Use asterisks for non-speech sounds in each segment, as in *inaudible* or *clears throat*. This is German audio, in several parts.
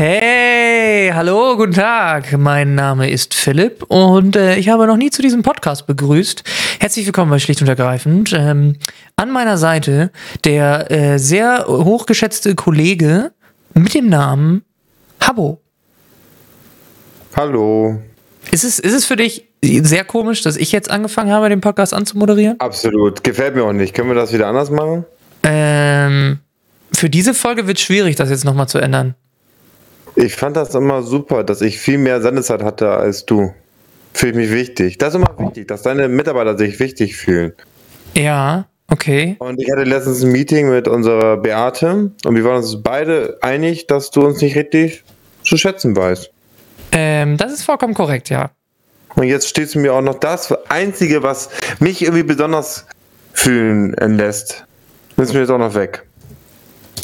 Hey, hallo, guten Tag. Mein Name ist Philipp und äh, ich habe noch nie zu diesem Podcast begrüßt. Herzlich willkommen bei Schlicht und Ergreifend. Ähm, an meiner Seite der äh, sehr hochgeschätzte Kollege mit dem Namen Habbo. Hallo. Ist es, ist es für dich sehr komisch, dass ich jetzt angefangen habe, den Podcast anzumoderieren? Absolut. Gefällt mir auch nicht. Können wir das wieder anders machen? Ähm, für diese Folge wird es schwierig, das jetzt nochmal zu ändern. Ich fand das immer super, dass ich viel mehr Sendezeit hatte als du. Fühle ich mich wichtig. Das ist immer wichtig, dass deine Mitarbeiter sich wichtig fühlen. Ja, okay. Und ich hatte letztens ein Meeting mit unserer Beate und wir waren uns beide einig, dass du uns nicht richtig zu schätzen weißt. Ähm, das ist vollkommen korrekt, ja. Und jetzt steht mir auch noch das Einzige, was mich irgendwie besonders fühlen lässt. Ist mir jetzt auch noch weg.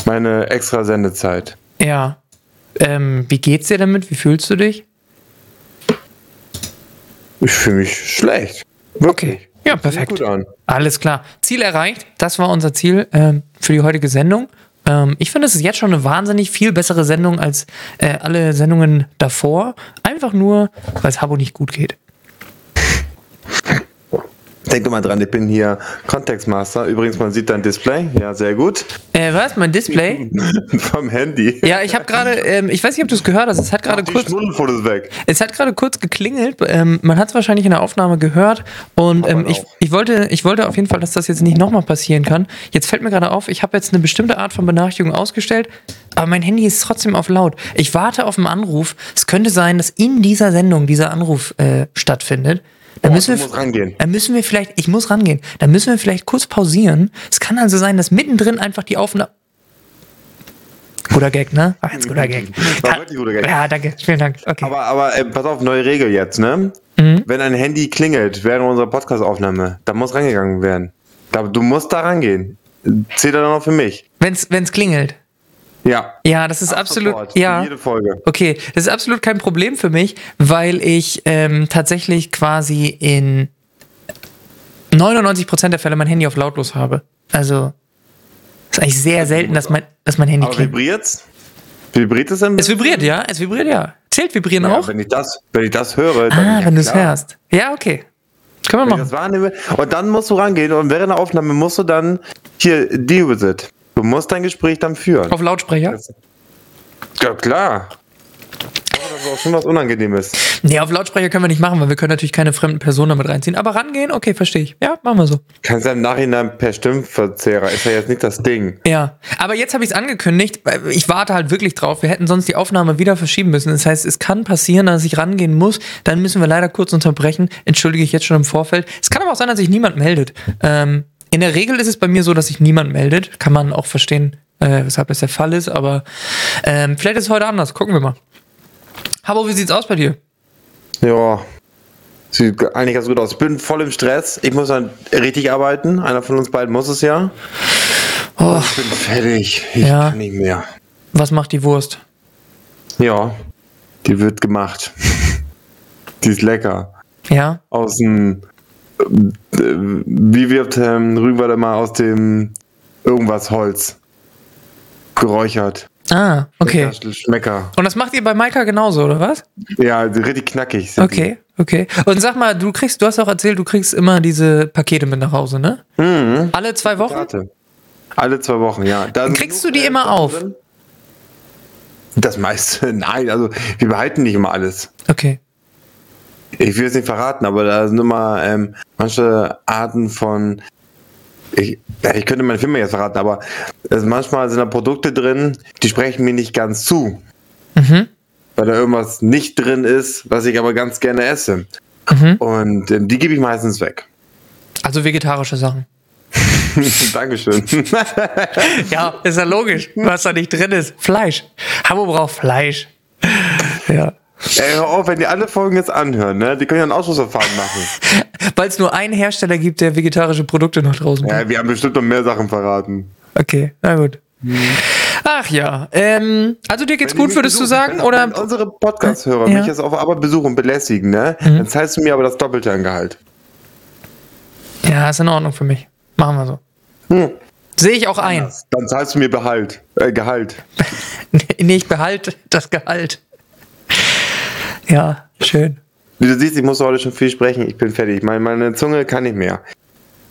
Meine extra Sendezeit. Ja. Ähm, wie geht's dir damit? Wie fühlst du dich? Ich fühle mich schlecht. Wirklich. Okay. Ja, perfekt. Gut an. Alles klar. Ziel erreicht. Das war unser Ziel ähm, für die heutige Sendung. Ähm, ich finde, es ist jetzt schon eine wahnsinnig viel bessere Sendung als äh, alle Sendungen davor. Einfach nur, weil es Habo nicht gut geht. Denk mal dran, ich bin hier Kontextmaster. Übrigens, man sieht dein Display. Ja, sehr gut. Äh, was? Mein Display? *laughs* Vom Handy. Ja, ich habe gerade, ähm, ich weiß nicht, ob du es gehört hast, es hat gerade kurz. Schmuddelfotos weg. Es hat gerade kurz geklingelt. Ähm, man hat es wahrscheinlich in der Aufnahme gehört. Und ähm, ich, ich, wollte, ich wollte auf jeden Fall, dass das jetzt nicht nochmal passieren kann. Jetzt fällt mir gerade auf, ich habe jetzt eine bestimmte Art von Benachrichtigung ausgestellt, aber mein Handy ist trotzdem auf laut. Ich warte auf einen Anruf. Es könnte sein, dass in dieser Sendung dieser Anruf äh, stattfindet. Da Oh, müssen wir, rangehen. Dann müssen wir vielleicht, ich muss rangehen, dann müssen wir vielleicht kurz pausieren. Es kann also sein, dass mittendrin einfach die Aufnahme. Guter Gag, ne? War jetzt guter Gag. War wirklich guter Gag. Ja, danke, vielen Dank. Okay. Aber, aber äh, pass auf, neue Regel jetzt, ne? Mhm. Wenn ein Handy klingelt während unserer Podcast-Aufnahme, dann muss rangegangen werden. Da, du musst da rangehen. Zählt dann auch für mich. Wenn's, wenn's klingelt. Ja. Ja, das ist Ab absolut. sofort, für Ja. Jede Folge. Okay, das ist absolut kein Problem für mich, weil ich ähm, tatsächlich quasi in 99% der Fälle mein Handy auf lautlos habe. Also, ist eigentlich sehr selten, dass mein, dass mein Handy Aber vibriert's? Vibriert es ein Es vibriert, ja? Es vibriert, ja. Zählt Vibrieren Ja, auch? wenn ich das, wenn ich das höre, dann Ah, wenn du es hörst. Ja, okay. Können wir Wenn ich machen. das wahrnehme. Und dann musst du rangehen und während der Aufnahme musst du dann hier deal with it. Du musst dein Gespräch dann führen. Auf Lautsprecher? Ja, klar. Das ist auch schon was Unangenehmes. Nee, auf Lautsprecher können wir nicht machen, weil wir können natürlich keine fremden Personen damit reinziehen. Aber rangehen, okay, verstehe ich. Ja, machen wir so. Kannst ja im Nachhinein per Stimmverzehrer, ist ja jetzt nicht das Ding. Ja, aber jetzt habe ich es angekündigt. Ich warte halt wirklich drauf. Wir hätten sonst die Aufnahme wieder verschieben müssen. Das heißt, es kann passieren, dass ich rangehen muss. Dann müssen wir leider kurz unterbrechen. Entschuldige ich jetzt schon im Vorfeld. Es kann aber auch sein, dass sich niemand meldet. Ähm, in der Regel ist es bei mir so, dass sich niemand meldet. Kann man auch verstehen, äh, weshalb das der Fall ist. Aber ähm, vielleicht ist es heute anders. Gucken wir mal. Habo, wie sieht's aus bei dir? Ja. Sieht eigentlich ganz gut aus. Ich bin voll im Stress. Ich muss dann richtig arbeiten. Einer von uns beiden muss es ja. Oh, Ich bin fertig. Ich Ja. kann nicht mehr. was macht die Wurst? Ja. Die wird gemacht. *laughs* die ist lecker. Ja? Aus dem. Wie wird ähm, Rügenwalder mal aus dem irgendwas Holz geräuchert? Ah, okay. Schmecker. Und das macht ihr bei Maika genauso, oder was? Ja, richtig knackig. Okay, okay. Und sag mal, du kriegst, du hast auch erzählt, du kriegst immer diese Pakete mit nach Hause, ne? Mhm. Alle zwei die. Wochen? Warte. Alle zwei Wochen, ja. Da Kriegst du die immer auf? drin. Das meiste, *laughs* nein, also wir behalten nicht immer alles. Okay. Ich will es nicht verraten, aber da sind immer ähm, manche Arten von. Ich, ich könnte meine Firma jetzt verraten, aber es, manchmal sind da Produkte drin, die sprechen mir nicht ganz zu. Mhm. Weil da irgendwas nicht drin ist, was ich aber ganz gerne esse. Mhm. Und ähm, die gebe ich meistens weg. Also vegetarische Sachen. *laughs* Dankeschön. *laughs* Ja, ist ja logisch, was da nicht drin ist. Fleisch. Habo braucht Fleisch. Ja. Ey, hör auf, wenn die alle Folgen jetzt anhören, ne? Die können ja ein Ausschussverfahren machen. *laughs* Weil es nur einen Hersteller gibt, der vegetarische Produkte nach draußen bringt. Ja, wir haben bestimmt noch mehr Sachen verraten. Okay, na gut. Ach ja. Ähm, also dir geht's Wenn gut, würdest du besuchen, sagen? Wenn, Oder? wenn unsere Podcast-Hörer Ja. Mhm. mich jetzt auf Arbeit besuchen und belästigen, ne? Dann zahlst du mir aber das Doppelte an Gehalt. Ja, ist in Ordnung für mich. Machen wir so. Hm. Sehe ich auch ein. Dann zahlst du mir Behalt, äh, Gehalt. *laughs* nee, ich behalte das Gehalt. Ja, schön. Wie du siehst, ich muss heute schon viel sprechen. Ich bin fertig. Meine, meine Zunge kann nicht mehr.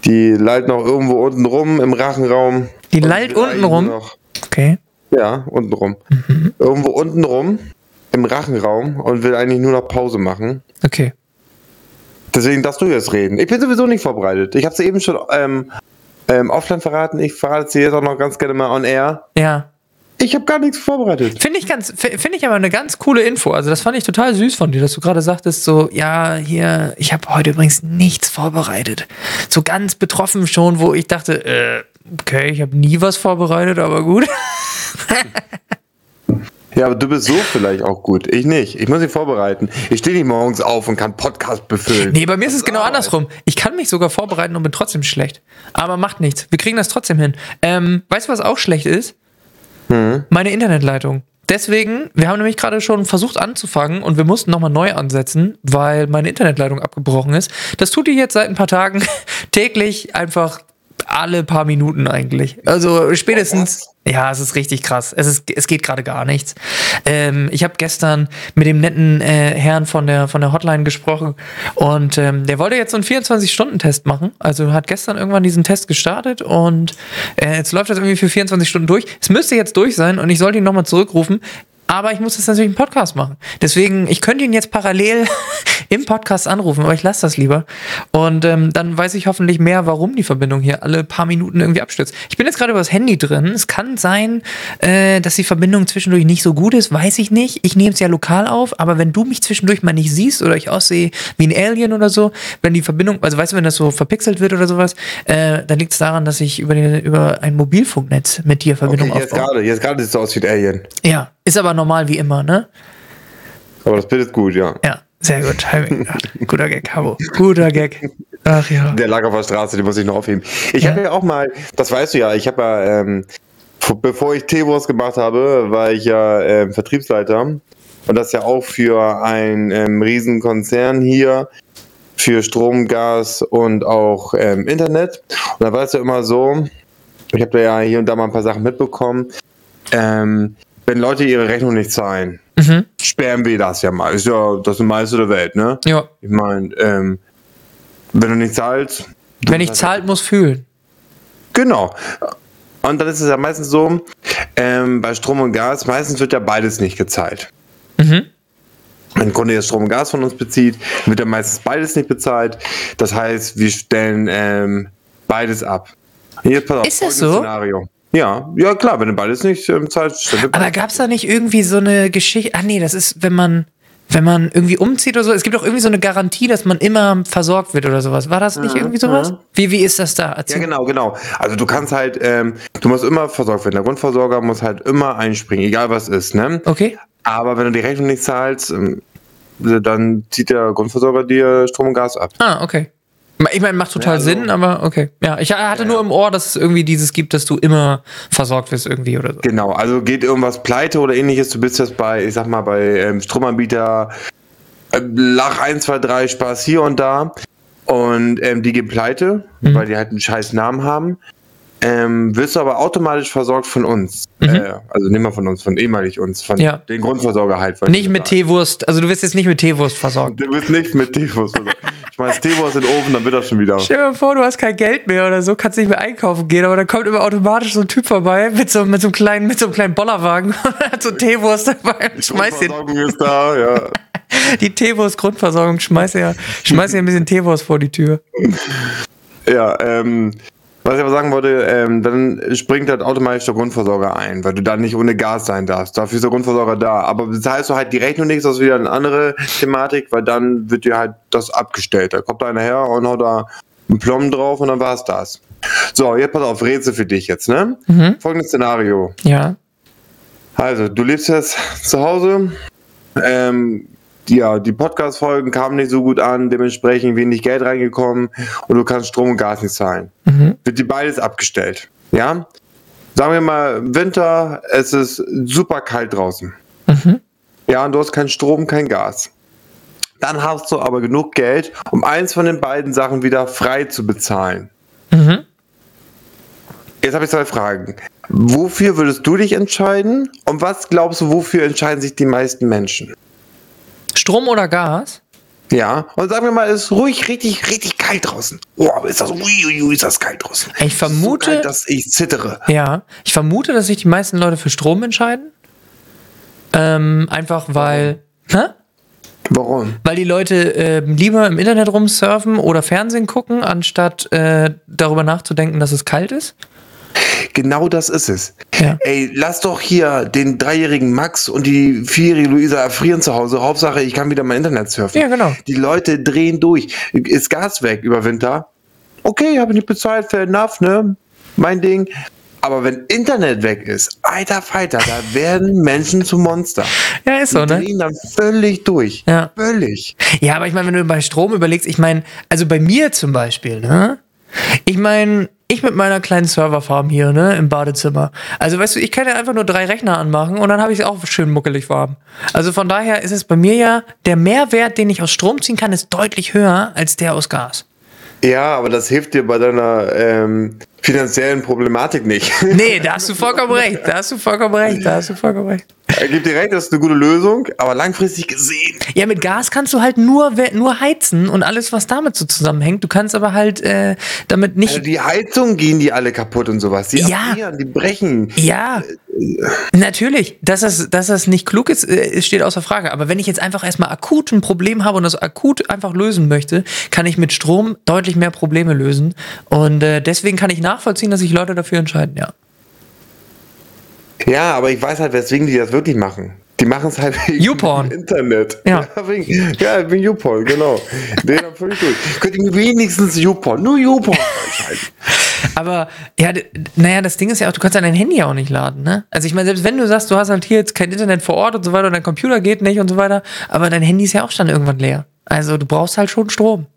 Die lallt noch irgendwo unten rum im Rachenraum. Die lallt unten rum? Noch, Okay. ja, unten rum. Mhm. Irgendwo unten rum im Rachenraum und will eigentlich nur noch Pause machen. Okay. Deswegen darfst du jetzt reden. Ich bin sowieso nicht vorbereitet. Ich habe es eben schon ähm, ähm, offline verraten. Ich verrate es dir jetzt auch noch ganz gerne mal on air. Ja. Ich habe gar nichts vorbereitet. Finde ich ganz, finde ich aber eine ganz coole Info. Also das fand ich total süß von dir, dass du gerade sagtest, so, ja, hier, ich habe heute übrigens nichts vorbereitet. So ganz betroffen schon, wo ich dachte, äh, okay, ich habe nie was vorbereitet, aber gut. *laughs* Ja, aber du bist so vielleicht auch gut. Ich nicht. Ich muss mich vorbereiten. Ich stehe nicht morgens auf und kann Podcast befüllen. Nee, bei mir ist es genau Arbeit. andersrum. Ich kann mich sogar vorbereiten und bin trotzdem schlecht. Aber macht nichts. Wir kriegen das trotzdem hin. Ähm, weißt du, was auch schlecht ist? Meine Internetleitung. Deswegen, wir haben nämlich gerade schon versucht anzufangen und wir mussten nochmal neu ansetzen, weil meine Internetleitung abgebrochen ist. Das tut die jetzt seit ein paar Tagen *laughs* täglich einfach alle paar Minuten eigentlich. Also spätestens. Ja, es ist richtig krass. Es, ist, es geht gerade gar nichts. Ähm, ich habe gestern mit dem netten äh, Herrn von der, von der Hotline gesprochen und ähm, der wollte jetzt so einen 24-Stunden-Test machen. Also hat gestern irgendwann diesen Test gestartet und äh, jetzt läuft das irgendwie für 24 Stunden durch. Es müsste jetzt durch sein und ich sollte ihn nochmal zurückrufen. Aber ich muss das natürlich im Podcast machen. Deswegen, ich könnte ihn jetzt parallel *laughs* im Podcast anrufen, aber ich lasse das lieber. Und ähm, dann weiß ich hoffentlich mehr, warum die Verbindung hier alle paar Minuten irgendwie abstürzt. Ich bin jetzt gerade über das Handy drin. Es kann sein, äh, dass die Verbindung zwischendurch nicht so gut ist, weiß ich nicht. Ich nehme es ja lokal auf, aber wenn du mich zwischendurch mal nicht siehst oder ich aussehe wie ein Alien oder so, wenn die Verbindung, also weißt du, wenn das so verpixelt wird oder sowas, äh, dann liegt es daran, dass ich über, die, über ein Mobilfunknetz mit dir Verbindung Okay, jetzt aufbaue. gerade. Jetzt gerade sieht es aus wie ein Alien. Ja, ist aber normal wie immer, ne? Aber das Bild ist gut, ja. Ja, sehr gut. Timing. Guter Gag, Habo. Guter Gag. Ach ja. Der lag auf der Straße, den muss ich noch aufheben. Ich Ja. habe ja auch mal, das weißt du ja, ich habe ja, ähm, bevor ich T-Wurst gemacht habe, war ich ja ähm, Vertriebsleiter. Und das ja auch für einen ähm, Riesenkonzern hier, für Strom, Gas und auch ähm, Internet. Und da war es ja immer so, ich habe da ja hier und da mal ein paar Sachen mitbekommen, ähm, wenn Leute ihre Rechnung nicht zahlen, Mhm. sperren wir das ja mal. Ist ja das meiste der Welt, ne? Ja. Ich meine, ähm, wenn du nicht zahlst. Wenn ich zahlt, muss fühlen. Genau. Und dann ist es ja meistens so, ähm, bei Strom und Gas, meistens wird ja beides nicht gezahlt. Mhm. Wenn ein Kunde jetzt Strom und Gas von uns bezieht, wird ja meistens beides nicht bezahlt. Das heißt, wir stellen ähm, beides ab. Und Jetzt pass auf, Ist das so? Szenario. Ja, ja klar, wenn du beides nicht ähm, zahlst, Aber gab es da nicht irgendwie so eine Geschichte? Ah nee, das ist, wenn man, wenn man irgendwie umzieht oder so. Es gibt doch irgendwie so eine Garantie, dass man immer versorgt wird oder sowas. War das nicht irgendwie sowas? Wie, wie ist das da? Ja, Erzähl. genau, genau. Also du kannst halt, ähm, du musst immer versorgt werden. Der Grundversorger muss halt immer einspringen, egal was ist, ne? Okay. Aber wenn du die Rechnung nicht zahlst, ähm, dann zieht der Grundversorger dir Strom und Gas ab. Ah, okay. Ich meine, macht total Ja, also- Sinn, aber okay. Ja, ich hatte Ja, nur im Ohr, dass es irgendwie dieses gibt, dass du immer versorgt wirst irgendwie oder so. Genau, also geht irgendwas pleite oder ähnliches, du bist jetzt bei, ich sag mal, bei ähm, Stromanbieter äh, Lach 1, 2, 3, Spaß hier und da und ähm, die gehen pleite, Mhm. weil die halt einen scheiß Namen haben. Ähm, wirst du aber automatisch versorgt von uns. Mhm. Äh, also nicht mal von uns, von ehemalig uns, von Ja. den Grundversorger halt. Nicht ich mit. Teewurst, also du wirst jetzt nicht mit Teewurst versorgt. Du bist nicht mit Teewurst versorgt. Ich schmeiß Teewurst in den Ofen, dann wird das schon wieder. Stell dir mal vor, du hast kein Geld mehr oder so, kannst nicht mehr einkaufen gehen, aber dann kommt immer automatisch so ein Typ vorbei mit so, mit so, einem, kleinen, mit so einem kleinen Bollerwagen *laughs* und hat so Teewurst dabei und schmeißt den, Grundversorgung ist da, ja. *laughs* die Teewurst-Grundversorgung, schmeißt ja, schmeißt ja ein bisschen Teewurst vor die Tür. Ja, ähm, was ich aber sagen wollte, ähm, dann springt halt automatisch der Grundversorger ein, weil du dann nicht ohne Gas sein darfst. Dafür ist der Grundversorger da. Aber bezahlst du halt die Rechnung nicht, das ist wieder eine andere Thematik, weil dann wird dir halt das abgestellt. Da kommt einer her und haut da einen Plomben drauf und dann war's das. So, jetzt pass auf, Rätsel für dich jetzt, ne? Folgendes Szenario. Ja. Also, du lebst jetzt zu Hause. Ähm, ja, die Podcast-Folgen kamen nicht so gut an, dementsprechend wenig Geld reingekommen und du kannst Strom und Gas nicht zahlen. Wird dir beides abgestellt. Ja? Sagen wir mal, Winter, es ist super kalt draußen. Ja, und du hast keinen Strom, kein Gas. Dann hast du aber genug Geld, um eins von den beiden Sachen wieder frei zu bezahlen. Jetzt habe ich zwei Fragen. Wofür würdest du dich entscheiden? Und was glaubst du, wofür entscheiden sich die meisten Menschen? Strom oder Gas? Ja, und sagen wir mal, es ist ruhig richtig, richtig kalt draußen. Oh, ist das, ui, ist das kalt draußen. Ich vermute, so kalt, dass ich zittere. Ja, ich vermute, dass sich die meisten Leute für Strom entscheiden. Ähm, einfach weil. Hä? Warum? Weil die Leute äh, lieber im Internet rumsurfen oder Fernsehen gucken, anstatt äh, darüber nachzudenken, dass es kalt ist. Genau das ist es. Ja. Ey, lass doch hier den dreijährigen Max und die vierjährige Luisa erfrieren zu Hause. Hauptsache, ich kann wieder mein Internet surfen. Ja, genau. Die Leute drehen durch. Ist Gas weg über Winter? Okay, habe ich nicht bezahlt, fair enough, ne? Mein Ding. Aber wenn Internet weg ist, alter Falter, da werden Menschen zu Monster. Ja, ist so, Die ne? drehen dann völlig durch. Ja. Völlig. Ja, aber ich meine, wenn du bei Strom überlegst, ich meine, also bei mir zum Beispiel, ne? Ich meine, ich mit meiner kleinen Serverfarm hier, ne, im Badezimmer. Also, weißt du, ich kann ja einfach nur drei Rechner anmachen und dann habe ich es auch schön muckelig warm. Also von daher ist es bei mir ja, der Mehrwert, den ich aus Strom ziehen kann, ist deutlich höher als der aus Gas. Ja, aber das hilft dir bei deiner ähm, finanziellen Problematik nicht. *laughs* Nee, da hast du vollkommen recht. Da hast du vollkommen recht. Da hast du vollkommen recht. Er gibt dir recht, das ist eine gute Lösung, aber langfristig gesehen. Ja, mit Gas kannst du halt nur, nur heizen und alles, was damit so zusammenhängt. Du kannst aber halt äh, damit nicht. Also die Heizungen gehen die alle kaputt und sowas. Die Ja. erfrieren, die brechen. Ja, natürlich. Dass das, dass das nicht klug ist, äh, steht außer Frage. Aber wenn ich jetzt einfach erstmal akut ein Problem habe und das akut einfach lösen möchte, kann ich mit Strom deutlich mehr Probleme lösen. Und äh, deswegen kann ich nachvollziehen, dass sich Leute dafür entscheiden, ja. Ja, aber ich weiß halt, weswegen die das wirklich machen. Die machen es halt wegen YouPorn. dem Internet. *laughs* Ja. wegen, ja, wegen YouPorn, genau. Den völlig durch. Könnt ihr wenigstens YouPorn, nur YouPorn einschalten. *laughs* Aber ja, naja, das Ding ist ja auch, du kannst ja dein Handy auch nicht laden, ne? Also ich meine, selbst wenn du sagst, du hast halt hier jetzt kein Internet vor Ort und so weiter und dein Computer geht nicht und so weiter, aber dein Handy ist ja auch schon irgendwann leer. Also du brauchst halt schon Strom.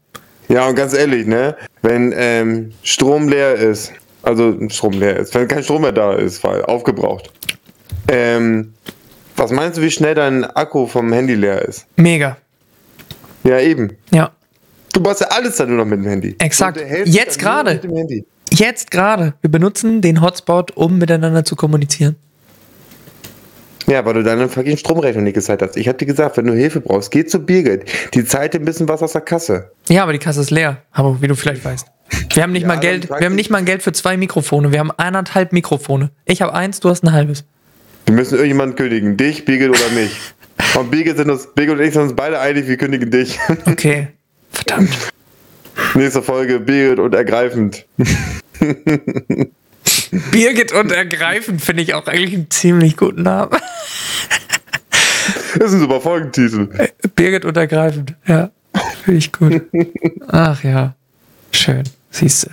Ja, und ganz ehrlich, ne, wenn ähm, Strom leer ist, also Strom leer ist, wenn kein Strom mehr da ist, weil aufgebraucht. Ähm, was meinst du, wie schnell dein Akku vom Handy leer ist? Mega. Ja, eben. Ja. Du machst ja alles dann nur noch mit dem Handy. Exakt. Jetzt gerade. Jetzt gerade. Wir benutzen den Hotspot, um miteinander zu kommunizieren. Ja, weil du deine fucking Stromrechnung nicht gezahlt hast. Ich hab dir gesagt, wenn du Hilfe brauchst, geh zu Birgit. Die zahlt dir ein bisschen was aus der Kasse. Ja, aber die Kasse ist leer, aber wie du vielleicht weißt. Wir haben nicht Ja, mal Geld, wir haben nicht mal Geld für zwei Mikrofone. Wir haben eineinhalb Mikrofone. Ich habe eins, du hast ein halbes. Wir müssen irgendjemanden kündigen. Dich, Birgit oder mich. Und Birgit, sind uns, Birgit und ich sind uns beide einig, wir kündigen dich. *laughs* Okay. Verdammt. Nächste Folge, Birgit und ergreifend. *laughs* Birgit und ergreifend finde ich auch eigentlich einen ziemlich guten Namen. Das ist ein super Folgentitel. Birgit und ergreifend. Ja. Finde ich gut. Ach ja. Schön. Siehst du.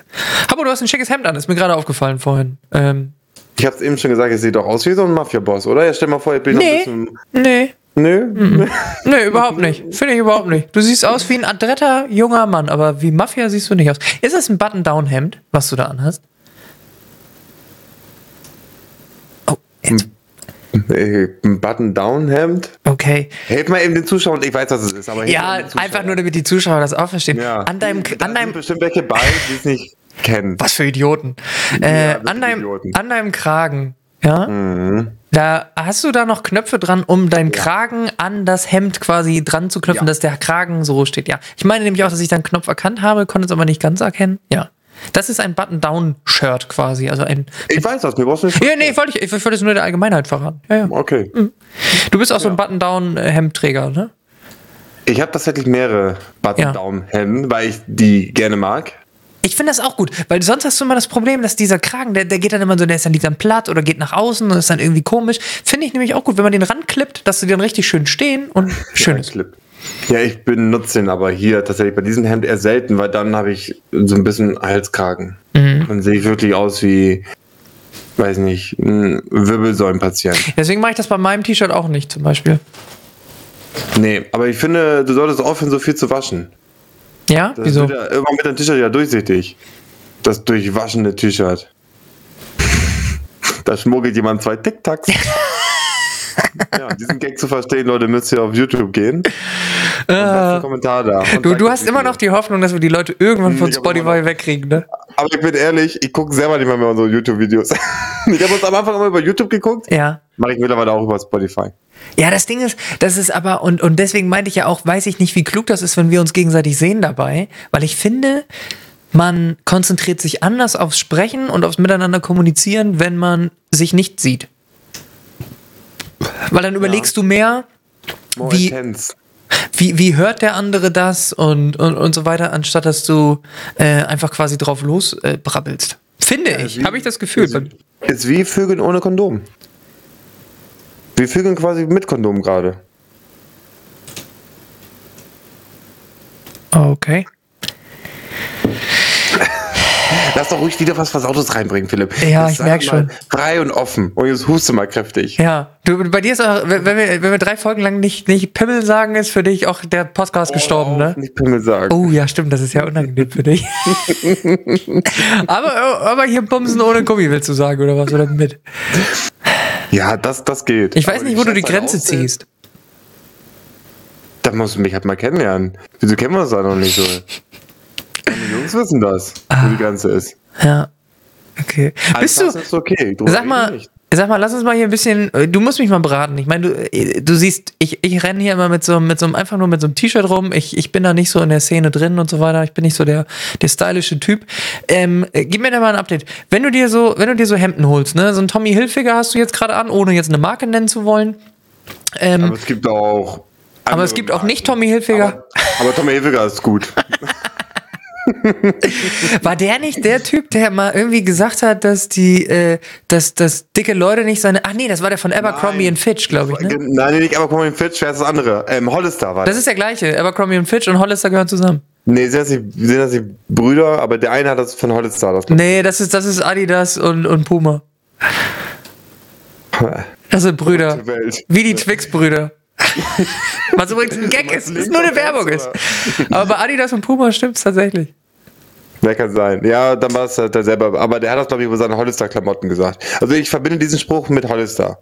Aber du hast ein schickes Hemd an, ist mir gerade aufgefallen vorhin. Ähm, Ich hab's eben schon gesagt, es sieht doch aus wie so ein Mafia-Boss, oder? Ja, stell mal vor, ich bin nee. noch ein bisschen. Nee. Nö? Nee, überhaupt nicht. Finde ich überhaupt nicht. Du siehst aus wie ein adretter junger Mann, aber wie Mafia siehst du nicht aus. Ist es ein Button-Down-Hemd, was du da anhast? Jetzt. Äh, Ein Button-Down-Hemd? Okay. Helf mal eben den Zuschauern, ich weiß, was es ist, aber Ja, einfach nur, damit die Zuschauer das auch verstehen. Ja. An deinem, Da an deinem, bestimmt welche bei, die es nicht kennen. *laughs* was für Idioten. Äh, wirklich an, deinem, Idioten. an deinem Kragen, ja? Mhm. Da hast du da noch Knöpfe dran, um deinen Kragen an das Hemd quasi dran zu knöpfen, Ja. dass der Kragen so steht. Ja. Ich meine nämlich auch, dass ich da einen Knopf erkannt habe, konnte es aber nicht ganz erkennen. Ja. Das ist ein Button-Down-Shirt quasi. Also ein. Ich weiß das, mir brauchst du nicht. Ja, nee, wollte ich, ich wollte es nur der Allgemeinheit verraten. Ja, ja. Okay. Du bist auch so ein Button-Down-Hemdträger, ne? Ich habe tatsächlich mehrere Button-Down-Hemden, weil ich die gerne mag. Ich finde das auch gut, weil sonst hast du immer das Problem, dass dieser Kragen, der, der geht dann immer so, der ist dann liegt dann platt oder geht nach außen und ist dann irgendwie komisch. Finde ich nämlich auch gut, wenn man den ranklippt, dass du den richtig schön stehen und *laughs* schön ist. Clip. Ja, ich benutze den aber hier tatsächlich bei diesem Hemd eher selten, weil dann habe ich so ein bisschen Halskragen. Mhm. Dann sehe ich wirklich aus wie, weiß nicht, ein Wirbelsäulenpatient. Deswegen mache ich das bei meinem T-Shirt auch nicht, zum Beispiel. Nee, aber ich finde, du solltest aufhören, so viel zu waschen. Ja? Das Wieso? wird ja, irgendwann wird dein T-Shirt ja durchsichtig. Das durchwaschene T-Shirt. Da schmuggelt jemand zwei Tic-Tacs. *laughs* *laughs* ja, diesen Gag zu verstehen, Leute, müsst ihr auf YouTube gehen. Ah. Kommentar da. Und Du, du hast immer noch die Hoffnung, dass wir die Leute irgendwann von Ich hab immer Spotify wegkriegen, ne? Aber ich bin ehrlich, ich gucke selber nicht mehr, mehr unsere YouTube-Videos. *laughs* ich habe uns am Anfang immer über YouTube geguckt. Ja. Mache ich mittlerweile auch über Spotify. Ja, das Ding ist, das ist aber, und, und deswegen meinte ich ja auch, weiß ich nicht, wie klug das ist, wenn wir uns gegenseitig sehen dabei, weil ich finde, man konzentriert sich anders aufs Sprechen und aufs Miteinander kommunizieren, wenn man sich nicht sieht. Weil dann überlegst du mehr, More Wie- intense. wie, wie hört der andere das und, und, und so weiter, anstatt dass du äh, einfach quasi drauf los äh, brabbelst. Finde ich, wie- habe ich das Gefühl. Ist, ist wie Vögeln ohne Kondom. Wir vögeln quasi mit Kondom gerade. Okay. Lass doch ruhig wieder was Versautes reinbringen, Philipp. Ja, Jetzt ich sei merk mal schon. Frei und offen. Und jetzt huste mal kräftig. Ja, du, bei dir ist auch, wenn wir, wenn wir drei Folgen lang nicht, nicht Pimmel sagen, ist für dich auch der Podcast gestorben, ne? Nicht Pimmel sagen. Oh ja, stimmt, das ist ja unangenehm für dich. *laughs* aber, aber hier Bumsen ohne Gummi willst du sagen, oder was? Oder mit? Ja, das, das geht. Ich weiß Aber nicht, wo du die Grenze aussehen, ziehst. Da musst du mich halt mal kennenlernen. Wieso kennen wir uns da noch nicht so? Jungs wissen das, Ah. wo die Grenze ist. Ja. Okay. Bist du, ist okay. drüber sag mal, nicht. sag mal, lass uns mal hier ein bisschen, du musst mich mal beraten. Ich meine, du, du siehst, ich, ich renne hier immer mit so, mit so einem, einfach nur mit so einem T-Shirt rum. Ich, ich bin da nicht so in der Szene drin und so weiter. Ich bin nicht so der, der stylische Typ. Ähm, äh, gib mir da mal ein Update. Wenn du dir so, wenn du dir so Hemden holst, ne, so ein Tommy Hilfiger hast du jetzt gerade an, ohne jetzt eine Marke nennen zu wollen. Ähm, Aber es gibt auch. aber es gibt auch nicht Tommy Hilfiger. Aber, aber Tommy Hilfiger ist gut. *laughs* War der nicht der Typ, der mal irgendwie gesagt hat, dass die, äh, dass, dass dicke Leute nicht seine. Ach nee, das war der von Abercrombie Nein. und Fitch, glaube ich. Ne? Nein, nicht Abercrombie Fitch, wer ist das andere? Ähm, Hollister war Das ist der gleiche. Abercrombie und Fitch und Hollister gehören zusammen. Nee, sind das, nicht, sind das nicht Brüder, aber der eine hat das von Hollister. Das Nee, das ist, das ist Adidas und, und Puma. *laughs* Das sind Brüder. Wie die Twix-Brüder. *laughs* Was übrigens ein Gag ist. Das nur eine Werbung ist. Aber bei Adidas und Puma stimmt's tatsächlich. Wer kann sein? Ja, dann war es halt der selber. Aber der hat das, glaube ich, über seine Hollister-Klamotten gesagt. Also ich verbinde diesen Spruch mit Hollister.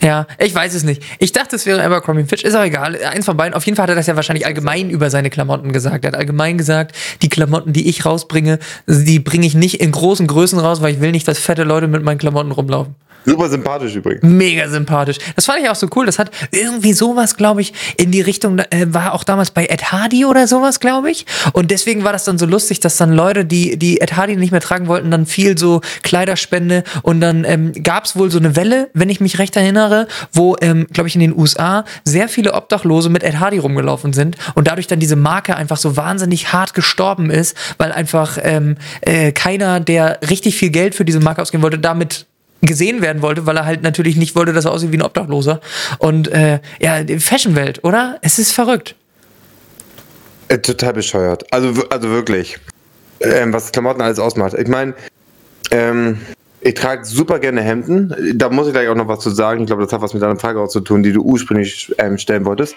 Ja, ich weiß es nicht. Ich dachte, es wäre Abercrombie Fitch. Ist auch egal. Eins von beiden. Auf jeden Fall hat er das ja wahrscheinlich allgemein über seine Klamotten gesagt. Er hat allgemein gesagt, die Klamotten, die ich rausbringe, die bringe ich nicht in großen Größen raus, weil ich will nicht, dass fette Leute mit meinen Klamotten rumlaufen. Super sympathisch übrigens. Mega sympathisch. Das fand ich auch so cool. Das hat irgendwie sowas, glaube ich, in die Richtung, äh, war auch damals bei Ed Hardy oder sowas, glaube ich. Und deswegen war das dann so lustig, dass dann Leute, die, die Ed Hardy nicht mehr tragen wollten, dann viel so Kleiderspende und dann ähm, gab es wohl so eine Welle, wenn ich mich recht erinnere, wo, ähm, glaube ich, in den USA sehr viele Obdachlose mit Ed Hardy rumgelaufen sind und dadurch dann diese Marke einfach so wahnsinnig hart gestorben ist, weil einfach ähm, äh, keiner, der richtig viel Geld für diese Marke ausgeben wollte, damit gesehen werden wollte, weil er halt natürlich nicht wollte, dass er aussieht wie ein Obdachloser. Und äh, ja, die Fashionwelt, oder? Es ist verrückt. Äh, total bescheuert. Also, also wirklich. Ähm, was Klamotten alles ausmacht. Ich meine, ähm, ich trage super gerne Hemden. Da muss ich gleich auch noch was zu sagen. Ich glaube, das hat was mit deiner Frage auch zu tun, die du ursprünglich ähm, stellen wolltest.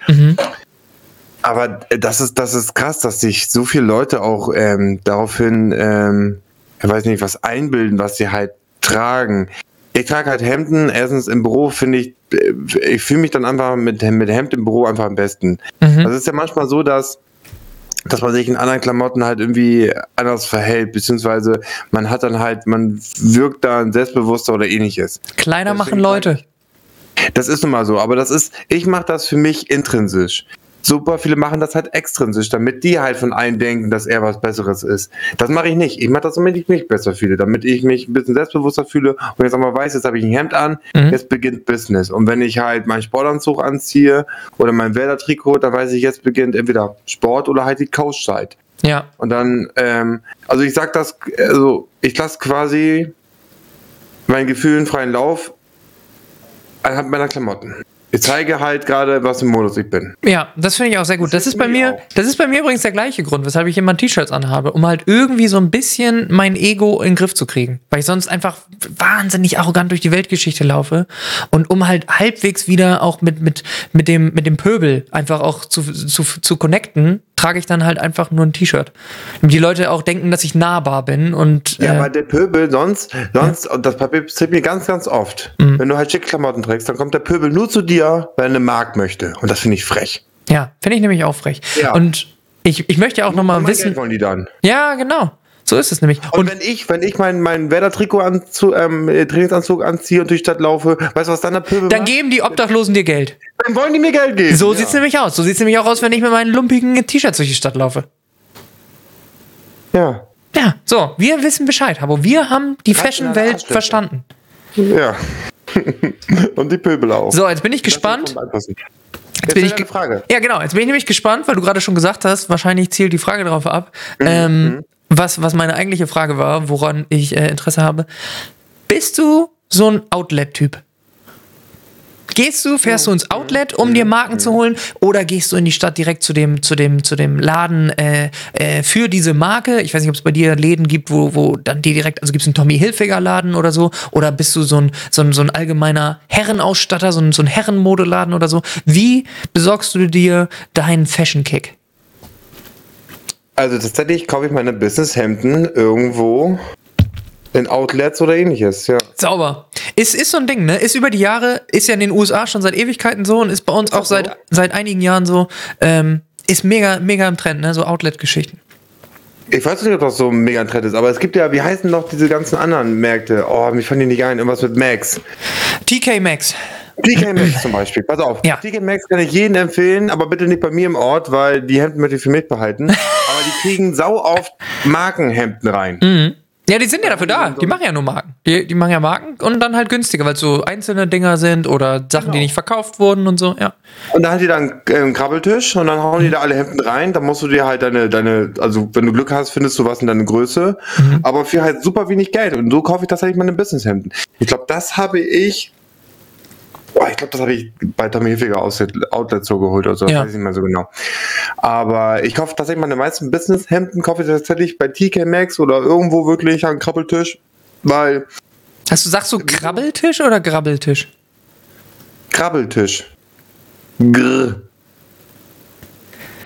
Aber äh, das ist, das ist krass, dass sich so viele Leute auch ähm, daraufhin, ähm, ich weiß nicht, was einbilden, was sie halt tragen. Ich trage halt Hemden. Erstens im Büro finde ich, äh, ich fühle mich dann einfach mit, mit Hemd im Büro einfach am besten. Also es ist ja manchmal so, dass dass man sich in anderen Klamotten halt irgendwie anders verhält, beziehungsweise man hat dann halt, man wirkt dann selbstbewusster oder ähnliches. Kleiner Deswegen machen Leute. Das ist nun mal so, aber das ist, ich mache das für mich intrinsisch. Super viele machen das halt extrinsisch, damit die halt von allen denken, dass er was Besseres ist. Das mache ich nicht. Ich mache das, damit ich mich besser fühle, damit ich mich ein bisschen selbstbewusster fühle und jetzt auch mal weiß, jetzt habe ich ein Hemd an, jetzt beginnt Business. Und wenn ich halt meinen Sportanzug anziehe oder mein Werder-Trikot, dann weiß ich, jetzt beginnt entweder Sport oder halt die Couchzeit. Ja. Und dann, ähm, also ich sag das, also ich lasse quasi meinen Gefühlen freien Lauf anhand meiner Klamotten. Ich zeige halt gerade, was im Modus ich bin. Ja, das finde ich auch sehr gut. Das, Das ist bei mir, auch. das ist bei mir übrigens der gleiche Grund, weshalb ich immer T-Shirts anhabe, um halt irgendwie so ein bisschen mein Ego in den Griff zu kriegen. Weil ich sonst einfach wahnsinnig arrogant durch die Weltgeschichte laufe. Und um halt halbwegs wieder auch mit, mit, mit, dem, mit dem Pöbel einfach auch zu, zu, zu connecten, trage ich dann halt einfach nur ein T-Shirt. Damit die Leute auch denken, dass ich nahbar bin und Ja, äh, weil der Pöbel sonst, sonst, und das passiert mir ganz, ganz oft. Mhm. Wenn du halt schicke Klamotten trägst, dann kommt der Pöbel nur zu dir, weil er eine Mark möchte. Und das finde ich frech. Ja, finde ich nämlich auch frech. Ja. Und ich, ich möchte auch nochmal wissen. Geld wollen die dann. Ja, genau. So ist es nämlich. Und, Und wenn ich, wenn ich mein, mein Werder-Trikot anzu, ähm, äh, Trainingsanzug anziehe und durch die Stadt laufe, weißt du, was dann der Pöbel dann macht? geben die Obdachlosen dir Geld. Dann wollen die mir Geld geben. So ja. sieht's nämlich aus. So sieht's nämlich auch aus, wenn ich mit meinen lumpigen T-Shirts durch die Stadt laufe. Ja. Ja, so, wir wissen Bescheid, aber wir haben die Fashion-Welt verstanden. Ja. *laughs* und die Pöbel auch. So, jetzt bin ich gespannt. Jetzt Jetzt bin ich Frage. Ja, genau. Jetzt bin ich nämlich gespannt, weil du gerade schon gesagt hast, wahrscheinlich zielt die Frage darauf ab, Mhm, ähm, was, was meine eigentliche Frage war, woran ich äh, Interesse habe. Bist du so ein Outlet-Typ? Gehst du, fährst du ins Outlet, um dir Marken zu holen, oder gehst du in die Stadt direkt zu dem, zu dem, zu dem Laden äh, äh, für diese Marke? Ich weiß nicht, ob es bei dir Läden gibt, wo, wo dann die direkt, also gibt es einen Tommy Hilfiger Laden oder so, oder bist du so ein, so ein, so ein allgemeiner Herrenausstatter, so ein, so ein Herrenmodeladen oder so? Wie besorgst du dir deinen Fashion-Kick? Also tatsächlich kaufe ich meine Businesshemden irgendwo in Outlets oder ähnliches, ja. Sauber. Ist, ist so ein Ding, ne? Ist über die Jahre, ist ja in den USA schon seit Ewigkeiten so und ist bei uns auch das so? seit, seit einigen Jahren so. Ähm, ist mega, mega im Trend, ne? So Outlet-Geschichten. Ich weiß nicht, ob das so mega ein Trend ist, aber es gibt ja, wie heißen noch diese ganzen anderen Märkte? Oh, mich fand die nicht ein, irgendwas mit Max. TK Maxx. TK Maxx zum Beispiel, pass auf. Ja. TK Maxx kann ich jedem empfehlen, aber bitte nicht bei mir im Ort, weil die Hemden möchte ich für mich behalten. *laughs* aber die kriegen sau oft Markenhemden rein. Ja, die sind ja dafür da. Die machen ja nur Marken. Die, die machen ja Marken und dann halt günstiger, weil es so einzelne Dinger sind oder Sachen, die nicht verkauft wurden und so, ja. Und da hat die dann äh, einen Krabbeltisch und dann hauen die da alle Hemden rein. Da musst du dir halt deine, deine, also wenn du Glück hast, findest du was in deine Größe. Aber für halt super wenig Geld. Und so kaufe ich tatsächlich meine Businesshemden. Ich glaube, das habe ich. Boah, ich glaube, das habe ich bei Tommy Hilfiger aus Outlet so geholt oder so. Ja. Weiß ich nicht mehr so genau. Aber ich kaufe tatsächlich meine meisten Businesshemden, kaufe ich tatsächlich bei TK Maxx oder irgendwo wirklich am Krabbeltisch. Weil Hast du, sagst du Krabbeltisch oder Grabbeltisch? Krabbeltisch. Grr.